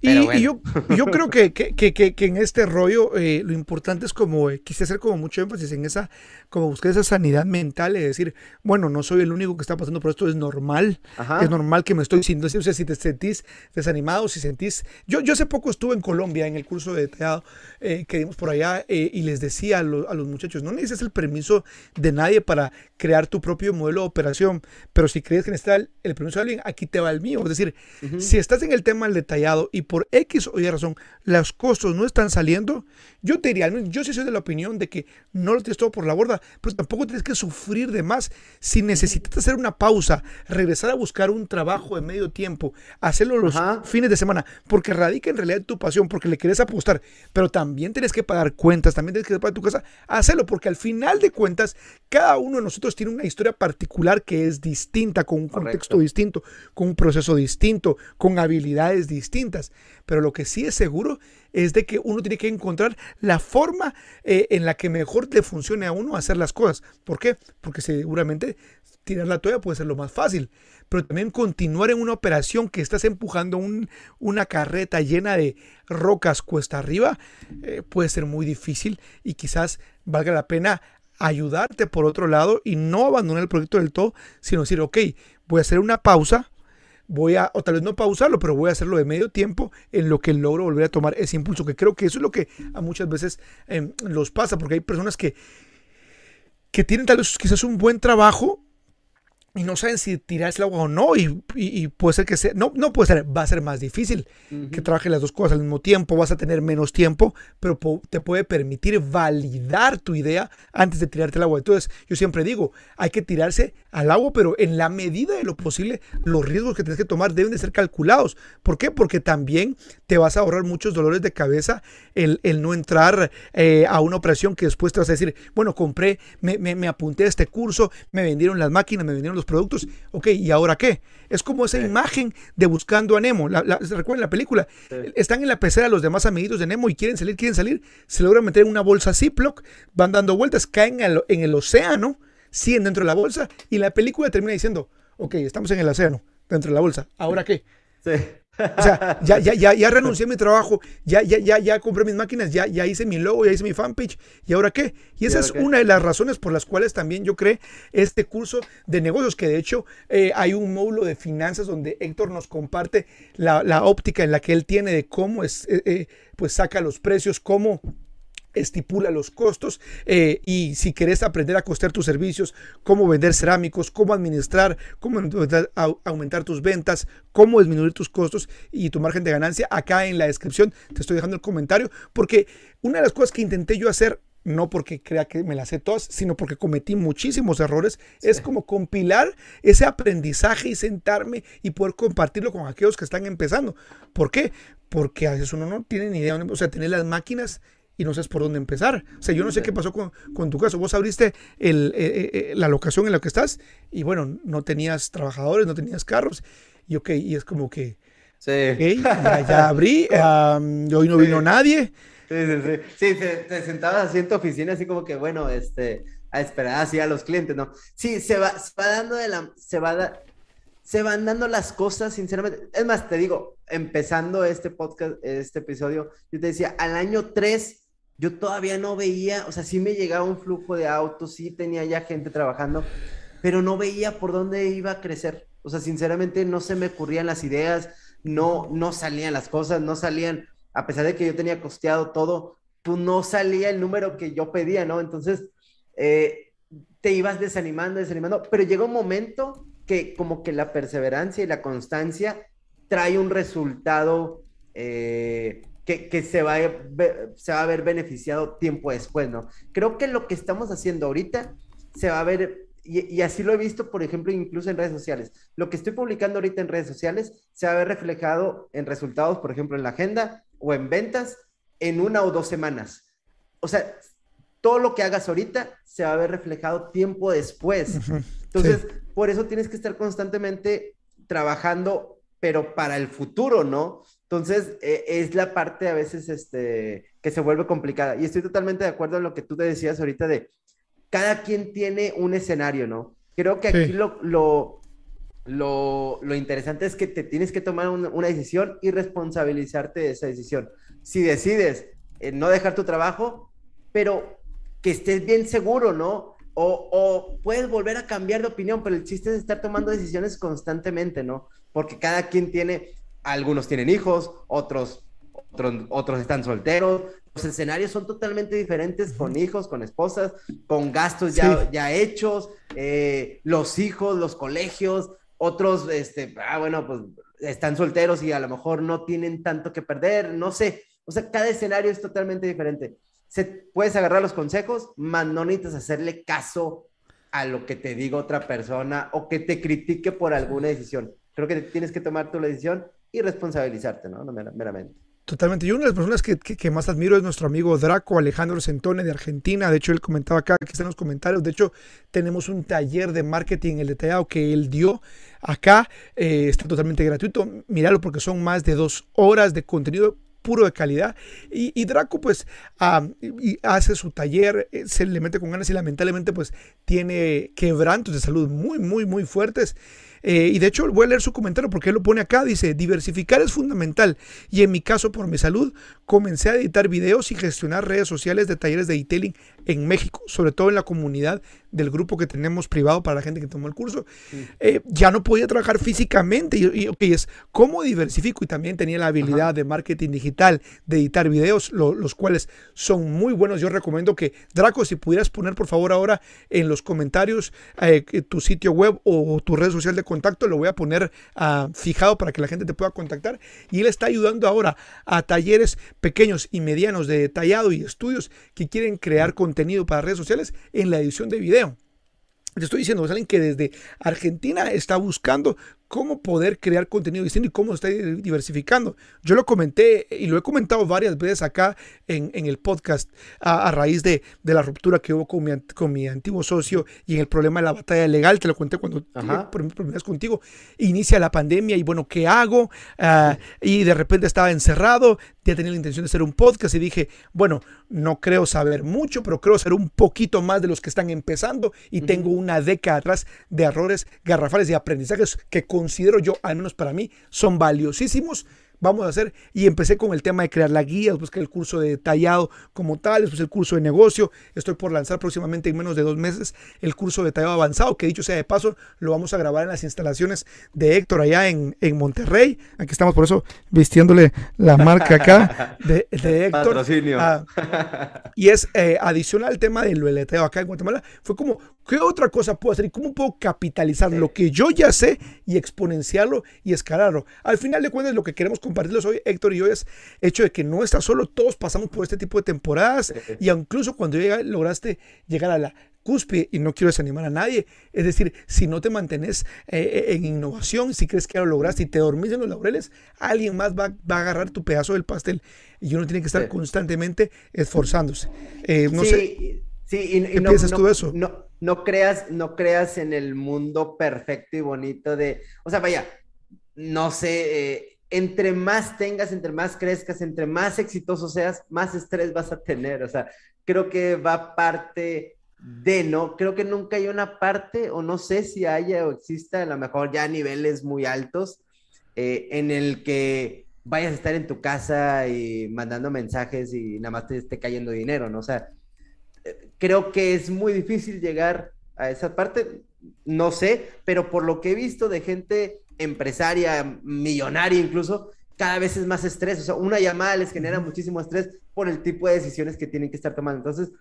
Y, yo, yo creo que, que, que, que, en este rollo eh, lo importante es como, eh, quise hacer como mucho énfasis en esa, como buscar esa sanidad mental y decir, bueno, no soy el único que está pasando por esto, es normal, es normal que me estoy sintiendo, o sea, si te sentís desanimado, si sentís, yo, yo hace poco estuve en Colombia en el curso de detallado eh, que dimos por allá y les decía a, a, los muchachos, no necesitas el permiso de nadie para crear tu propio modelo de operación, pero si crees que necesitas el, permiso de alguien, aquí te va el mío, es decir, si estás en el tema del detallado y por X o Y razón los costos no están saliendo, yo te diría, yo sí soy de la opinión de que no lo tienes todo por la borda, pero tampoco tienes que sufrir de más. Si necesitas hacer una pausa, regresar a buscar un trabajo de medio tiempo, hacerlo los fines de semana, porque radica en realidad tu pasión, porque le quieres apostar, pero también tienes que pagar cuentas, también tienes que pagar tu casa, hacerlo, porque al final de cuentas, cada uno de nosotros tiene una historia particular que es distinta, con un contexto distinto, con un proceso distinto, con habilidades distintas. Pero lo que sí es seguro es de que uno tiene que encontrar la forma eh, en la que mejor le funcione a uno hacer las cosas. ¿Por qué? Porque seguramente tirar la toalla puede ser lo más fácil, pero también continuar en una operación que estás empujando una carreta llena de rocas cuesta arriba eh, puede ser muy difícil y quizás valga la pena ayudarte por otro lado y no abandonar el proyecto del todo, sino decir, ok, voy a hacer una pausa, voy a, o tal vez no pausarlo, pero voy a hacerlo de medio tiempo en lo que logro volver a tomar ese impulso, que creo que eso es lo que a muchas veces em, los pasa, porque hay personas que, que tienen tal vez quizás un buen trabajo, y no saben si tirarse el agua o no, y, puede ser que sea, no, no puede ser, va a ser más difícil que trabajen las dos cosas al mismo tiempo, vas a tener menos tiempo, pero te puede permitir validar tu idea antes de tirarte el agua. Entonces, yo siempre digo, hay que tirarse al agua, pero en la medida de lo posible, los riesgos que tienes que tomar deben de ser calculados. ¿Por qué? Porque también te vas a ahorrar muchos dolores de cabeza el, no entrar eh, a una operación que después te vas a decir, bueno, compré, me, me, me apunté a este curso, me vendieron las máquinas, me vendieron los productos. Ok, ¿y ahora qué? Es como esa imagen de buscando a Nemo. La, ¿Se recuerdan la película? Están en la pecera los demás amiguitos de Nemo y quieren salir, quieren salir. Se logran meter en una bolsa Ziploc, van dando vueltas, caen en el océano, siguen dentro de la bolsa y la película termina diciendo, ok, estamos en el océano, dentro de la bolsa. ¿Ahora qué? Sí. O sea, ya, ya, ya, ya renuncié a mi trabajo, ya, ya, ya, ya compré mis máquinas, ya, ya hice mi logo, ya hice mi fanpage, ¿y ahora qué? Y esa es una de las razones por las cuales también yo creé este curso de negocios, que de hecho eh, hay un módulo de finanzas donde Héctor nos comparte la, la óptica en la que él tiene de cómo es, eh, eh, pues saca los precios, cómo estipula los costos eh, y si querés aprender a costear tus servicios, cómo vender cerámicos, cómo administrar, cómo aumentar tus ventas, cómo disminuir tus costos y tu margen de ganancia, acá en la descripción te estoy dejando el comentario porque una de las cosas que intenté yo hacer no porque crea que me las sé todas, sino porque cometí muchísimos errores. Es como compilar ese aprendizaje y sentarme y poder compartirlo con aquellos que están empezando. ¿Por qué? Porque a veces uno no tiene ni idea, o sea, tener las máquinas y no sabes por dónde empezar. O sea, yo no sé qué pasó con, tu caso. Vos abriste el, eh, eh, eh, la locación en la que estás y bueno, no tenías trabajadores, no tenías carros. Y ok, y es como que... Sí. ya, abrí, hoy no vino nadie. Sí, sí, sí. Sí, te, sentabas así en tu oficina, así como que, bueno, este, a esperar así a los clientes, ¿no? Sí, se va, se va dando de la, se va, se van dando las cosas, sinceramente. Es más, te digo, empezando este podcast, este episodio, yo te decía, al año 3 yo todavía no veía, o sea, sí me llegaba un flujo de autos, sí tenía ya gente trabajando, pero no veía por dónde iba a crecer. O sea, sinceramente no se me ocurrían las ideas, no, no salían las cosas, no salían, a pesar de que yo tenía costeado todo, pues no salía el número que yo pedía, ¿no? Entonces, eh, te ibas desanimando, desanimando, pero llega un momento que como que la perseverancia y la constancia trae un resultado eh, que, se, va a, se va a ver beneficiado tiempo después, ¿no? Creo que lo que estamos haciendo ahorita se va a ver, y, así lo he visto, por ejemplo, incluso en redes sociales. Lo que estoy publicando ahorita en redes sociales se va a ver reflejado en resultados, por ejemplo, en la agenda o en ventas en una o dos semanas. O sea, todo lo que hagas ahorita se va a ver reflejado tiempo después. Entonces, por eso tienes que estar constantemente trabajando, pero para el futuro, ¿no? Entonces, eh, es la parte a veces este, que se vuelve complicada. Y estoy totalmente de acuerdo en lo que tú te decías ahorita de cada quien tiene un escenario, ¿no? Creo que aquí lo, lo, lo, interesante es que te tienes que tomar una decisión y responsabilizarte de esa decisión. Si decides eh, no dejar tu trabajo, pero que estés bien seguro, ¿no? O, o, puedes volver a cambiar de opinión, pero el chiste es estar tomando decisiones constantemente, ¿no? Porque cada quien tiene, algunos tienen hijos, otros, otros, están solteros. Los escenarios son totalmente diferentes con hijos, con esposas, con gastos ya, ya hechos, eh, los hijos, los colegios, otros, este, ah, bueno, pues están solteros y a lo mejor no tienen tanto que perder, no sé. O sea, cada escenario es totalmente diferente. Se, puedes agarrar los consejos, más no necesitas hacerle caso a lo que te diga otra persona o que te critique por alguna decisión. Creo que tienes que tomar tu decisión y responsabilizarte, ¿no? meramente. Totalmente. Y una de las personas que, que, más admiro es nuestro amigo Draco Alejandro Centone de Argentina. De hecho, él comentaba acá, que está en los comentarios. De hecho, tenemos un taller de marketing, el detallado que él dio acá. Eh, está totalmente gratuito. Míralo porque son más de dos horas de contenido puro de calidad. Y, Draco pues y hace su taller, eh, se le mete con ganas y lamentablemente pues tiene quebrantos de salud muy, muy, muy fuertes. Eh, y de hecho voy a leer su comentario porque él lo pone acá, dice, diversificar es fundamental y en mi caso por mi salud comencé a editar videos y gestionar redes sociales de talleres de detailing en México, sobre todo en la comunidad del grupo que tenemos privado para la gente que tomó el curso. Eh, ya no podía trabajar físicamente y, es cómo diversifico y también tenía la habilidad de marketing digital, de editar videos, los cuales son muy buenos. Yo recomiendo que Draco, si pudieras poner por favor ahora en los comentarios eh, tu sitio web o tu red social de contacto, lo voy a poner ah, fijado para que la gente te pueda contactar. Y él está ayudando ahora a talleres pequeños y medianos de detallado y estudios que quieren crear contenido para redes sociales en la edición de video. Te estoy diciendo, es que desde Argentina está buscando cómo poder crear contenido distinto y cómo está diversificando. Yo lo comenté y lo he comentado varias veces acá en, el podcast a, raíz de, la ruptura que hubo con mi, con mi, antiguo socio y en el problema de la batalla legal. Te lo conté cuando por primera vez contigo. Inicia la pandemia y bueno, ¿qué hago? Ah, y de repente estaba encerrado, ya tenía la intención de hacer un podcast y dije, bueno, no creo saber mucho, pero creo saber un poquito más de los que están empezando y tengo una década atrás de errores garrafales y aprendizajes que considero yo, al menos para mí, son valiosísimos vamos a hacer. Y empecé con el tema de crear la guía, después que el curso de detallado como tal, después el curso de negocio. Estoy por lanzar próximamente en menos de dos meses el curso de detallado avanzado, que dicho sea de paso, lo vamos a grabar en las instalaciones de Héctor allá en, en Monterrey. Aquí estamos por eso vistiéndole la marca acá de, Héctor. Ah, y es eh, adicional al tema del detallado acá en Guatemala. Fue como, ¿qué otra cosa puedo hacer y cómo puedo capitalizar lo que yo ya sé y exponenciarlo y escalarlo? Al final de cuentas, lo que queremos compartirles hoy, Héctor y yo, es hecho de que no estás solo, todos pasamos por este tipo de temporadas y incluso cuando lograste llegar a la cúspide, y no quiero desanimar a nadie, es decir, si no te mantienes eh, eh, en innovación, si crees que ya lo lograste y te dormís en los laureles, alguien más va, a agarrar tu pedazo del pastel y uno tiene que estar constantemente esforzándose. Eh, no sé. Sí, y, ¿Qué piensas tú de eso? No, no creas, no creas en el mundo perfecto y bonito de, o sea, vaya, no sé, entre más tengas, entre más crezcas, entre más exitoso seas, más estrés vas a tener. O sea, creo que va parte de, ¿no? Creo que nunca hay una parte, o no sé si haya o exista, a lo mejor ya a niveles muy altos, eh, en el que vayas a estar en tu casa y mandando mensajes y nada más te esté cayendo dinero, ¿no? O sea, creo que es muy difícil llegar a esa parte, no sé, pero por lo que he visto de gente empresaria, millonaria incluso, cada vez es más estrés. O sea, una llamada les genera muchísimo estrés por el tipo de decisiones que tienen que estar tomando. Entonces,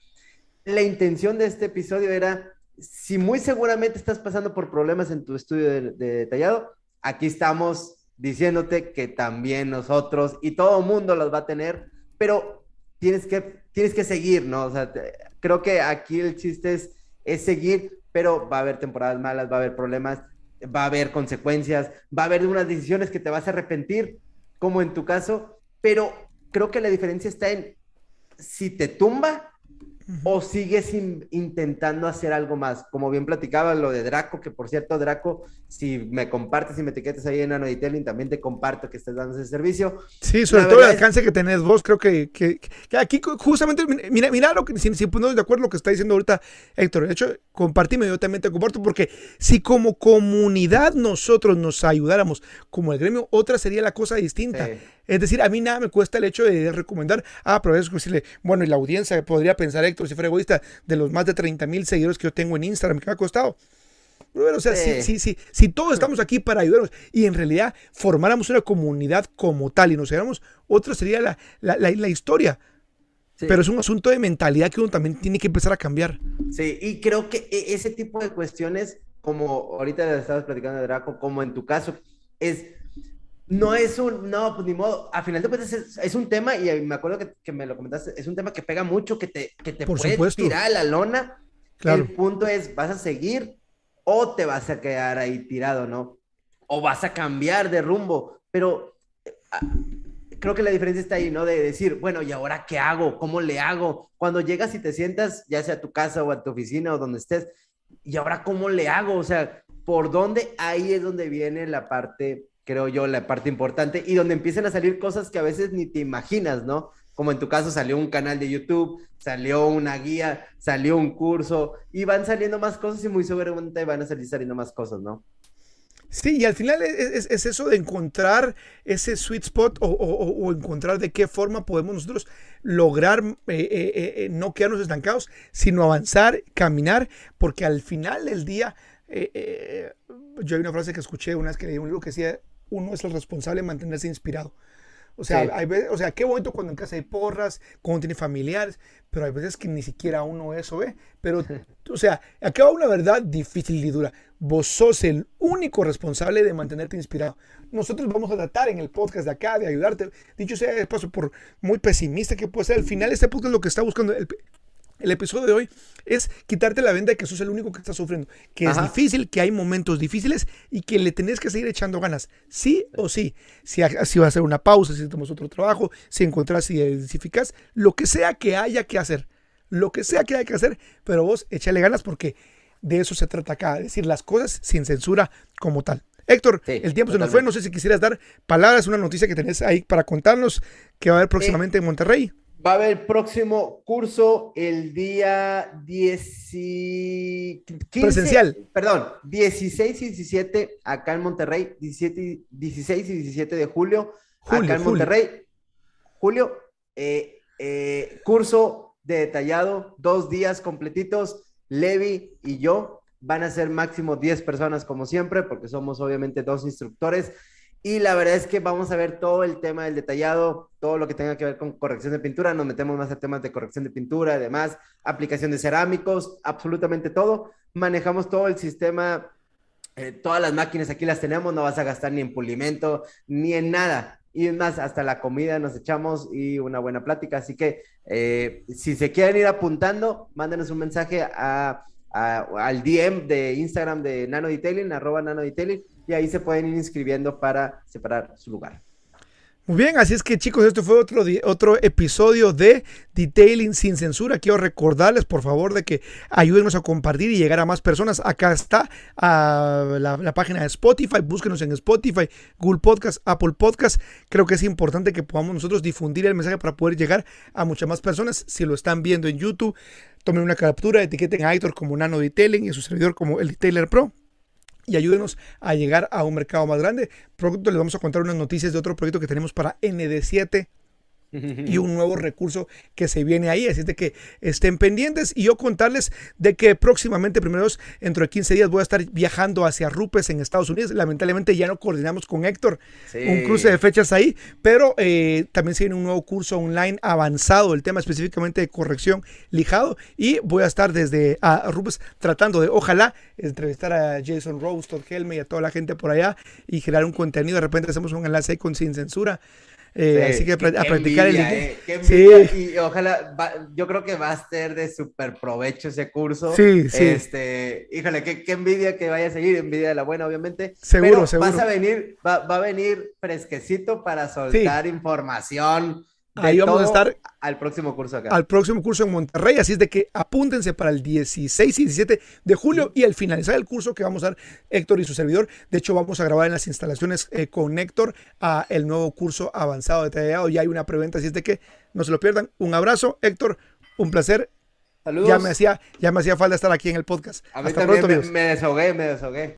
la intención de este episodio era, si muy seguramente estás pasando por problemas en tu estudio de, detallado, aquí estamos diciéndote que también nosotros y todo mundo los va a tener, pero tienes que, tienes que seguir, ¿no? O sea, creo que aquí el chiste es, es seguir, pero va a haber temporadas malas, va a haber problemas, va a haber consecuencias, va a haber unas decisiones que te vas a arrepentir, como en tu caso, pero creo que la diferencia está en si te tumba o sigues intentando hacer algo más. Como bien platicaba lo de Draco, que por cierto, Draco, si me compartes y me etiquetas ahí en Nano también te comparto que estés dando ese servicio. Sí, sobre todo el alcance que tenés vos, creo que, que, aquí justamente, mira, mira lo que, si, si ponemos de acuerdo lo que está diciendo ahorita Héctor, de hecho, compartime, yo también te comparto, porque si como comunidad nosotros nos ayudáramos como el gremio, otra sería la cosa distinta. Es decir, a mí nada me cuesta el hecho de recomendar, ah, pero es decirle, bueno, y la audiencia podría pensar, Héctor, si fuera egoísta, de los más de 30 mil seguidores que yo tengo en Instagram, ¿qué me ha costado? Bueno, o sea, si, si, si, todos estamos aquí para ayudarnos y en realidad formáramos una comunidad como tal y nos hagamos, otra sería la, la, la, historia. Pero es un asunto de mentalidad que uno también tiene que empezar a cambiar. Sí, y creo que e, ese tipo de cuestiones, como ahorita estabas platicando de Draco, como en tu caso, es no es un, no, pues ni modo, a final de cuentas es, un tema, y me acuerdo que, me lo comentaste, es un tema que pega mucho, que te, que te puede tirar a la lona. Claro. El punto es, ¿vas a seguir o te vas a quedar ahí tirado, no? O vas a cambiar de rumbo, pero ah, creo que la diferencia está ahí, ¿no? De decir, bueno, ¿y ahora qué hago? ¿Cómo le hago? Cuando llegas y te sientas, ya sea a tu casa o a tu oficina o donde estés, ¿y ahora cómo le hago? O sea, ¿por dónde? Ahí es donde viene la parte creo yo, la parte importante, y donde empiezan a salir cosas que a veces ni te imaginas, ¿no? Como en tu caso salió un canal de YouTube, salió una guía, salió un curso, y van saliendo más cosas y muy seguramente van a salir saliendo más cosas, ¿no? Sí, y al final es, eso de encontrar ese sweet spot o, encontrar de qué forma podemos nosotros lograr eh, eh, eh, no quedarnos estancados, sino avanzar, caminar, porque al final del día, yo hay una frase que escuché una vez que leí un libro que decía, uno es el responsable de mantenerse inspirado. O sea, hay veces, o sea, qué bonito cuando en casa hay porras, cuando tiene familiares, pero hay veces que ni siquiera uno eso ve. Pero, o sea, acá va una verdad difícil y dura. Vos sos el único responsable de mantenerte inspirado. Nosotros vamos a tratar en el podcast de acá de ayudarte. Dicho sea de paso, por muy pesimista que pueda ser, al final este podcast lo que está buscando, el, el episodio de hoy es quitarte la venda de que sos el único que está sufriendo, que es difícil, que hay momentos difíciles y que le tenés que seguir echando ganas, sí o sí. Si, si vas a hacer una pausa, si tomas otro trabajo, si encontrás, si identificas, lo que sea que haya que hacer, lo que sea que haya que hacer, pero vos échale ganas porque de eso se trata acá, decir las cosas sin censura como tal. Héctor, el tiempo se nos fue, no sé si quisieras dar palabras, una noticia que tenés ahí para contarnos que va a haber próximamente en Monterrey. Va a haber próximo curso el día 10, presencial. Perdón, 16 y 17 acá en Monterrey, 17, 16 y 17 de julio, acá en Monterrey. Julio, eh, eh, curso de detallado, dos días completitos. Levi y yo van a ser máximo 10 personas como siempre, porque somos obviamente dos instructores. Y la verdad es que vamos a ver todo el tema del detallado, todo lo que tenga que ver con corrección de pintura. Nos metemos más a temas de corrección de pintura, además, aplicación de cerámicos, absolutamente todo. Manejamos todo el sistema, eh, todas las máquinas aquí las tenemos, no vas a gastar ni en pulimento, ni en nada. Y es más, hasta la comida nos echamos y una buena plática. Así que eh, si se quieren ir apuntando, mándenos un mensaje a, al DM de Instagram de Nano Detailing, arroba Nano Detailing y ahí se pueden ir inscribiendo para separar su lugar. Muy bien, así es que chicos, esto fue otro, otro episodio de Detailing sin censura. Quiero recordarles, por favor, de que ayúdenos a compartir y llegar a más personas. Acá está ah, la, página de Spotify. Búsquenos en Spotify, Google Podcast, Apple Podcast. Creo que es importante que podamos nosotros difundir el mensaje para poder llegar a muchas más personas. Si lo están viendo en YouTube, tomen una captura, etiqueten a Aitor como Nano Detailing y su servidor como el Detailer Pro y ayúdenos a llegar a un mercado más grande. Pronto les vamos a contar unas noticias de otro proyecto que tenemos para ND7 y un nuevo recurso que se viene ahí. Así de que estén pendientes y yo contarles de que próximamente, primeros, dentro de 15 días, voy a estar viajando hacia Rupes en Estados Unidos. Lamentablemente ya no coordinamos con Héctor un cruce de fechas ahí, pero eh, también se viene un nuevo curso online avanzado, el tema específicamente de corrección lijado y voy a estar desde a Rupes tratando de, ojalá, entrevistar a Jason Rose, Todd Helme y a toda la gente por allá y crear un contenido. De repente hacemos un enlace ahí con Sin Censura eh, así que a practicar el eh, sí. Y ojalá, yo creo que va a ser de súper provecho ese curso. Sí, sí. Este, híjole, qué, qué, envidia que vaya a seguir, envidia de la buena, obviamente. Seguro, seguro. Vas a venir, va, va a venir fresquecito para soltar información Ahí vamos a estar al próximo curso acá. Al próximo curso en Monterrey. Así es de que apúntense para el 16 y 17 de julio y al finalizar el curso que vamos a dar Héctor y su servidor. De hecho, vamos a grabar en las instalaciones eh, con Héctor a el nuevo curso avanzado detallado. Ya hay una preventa, así es de que no se lo pierdan. Un abrazo, Héctor. Un placer. Saludos. Ya me hacía, ya me hacía falta estar aquí en el podcast. A mí también me desahogué, me desahogué.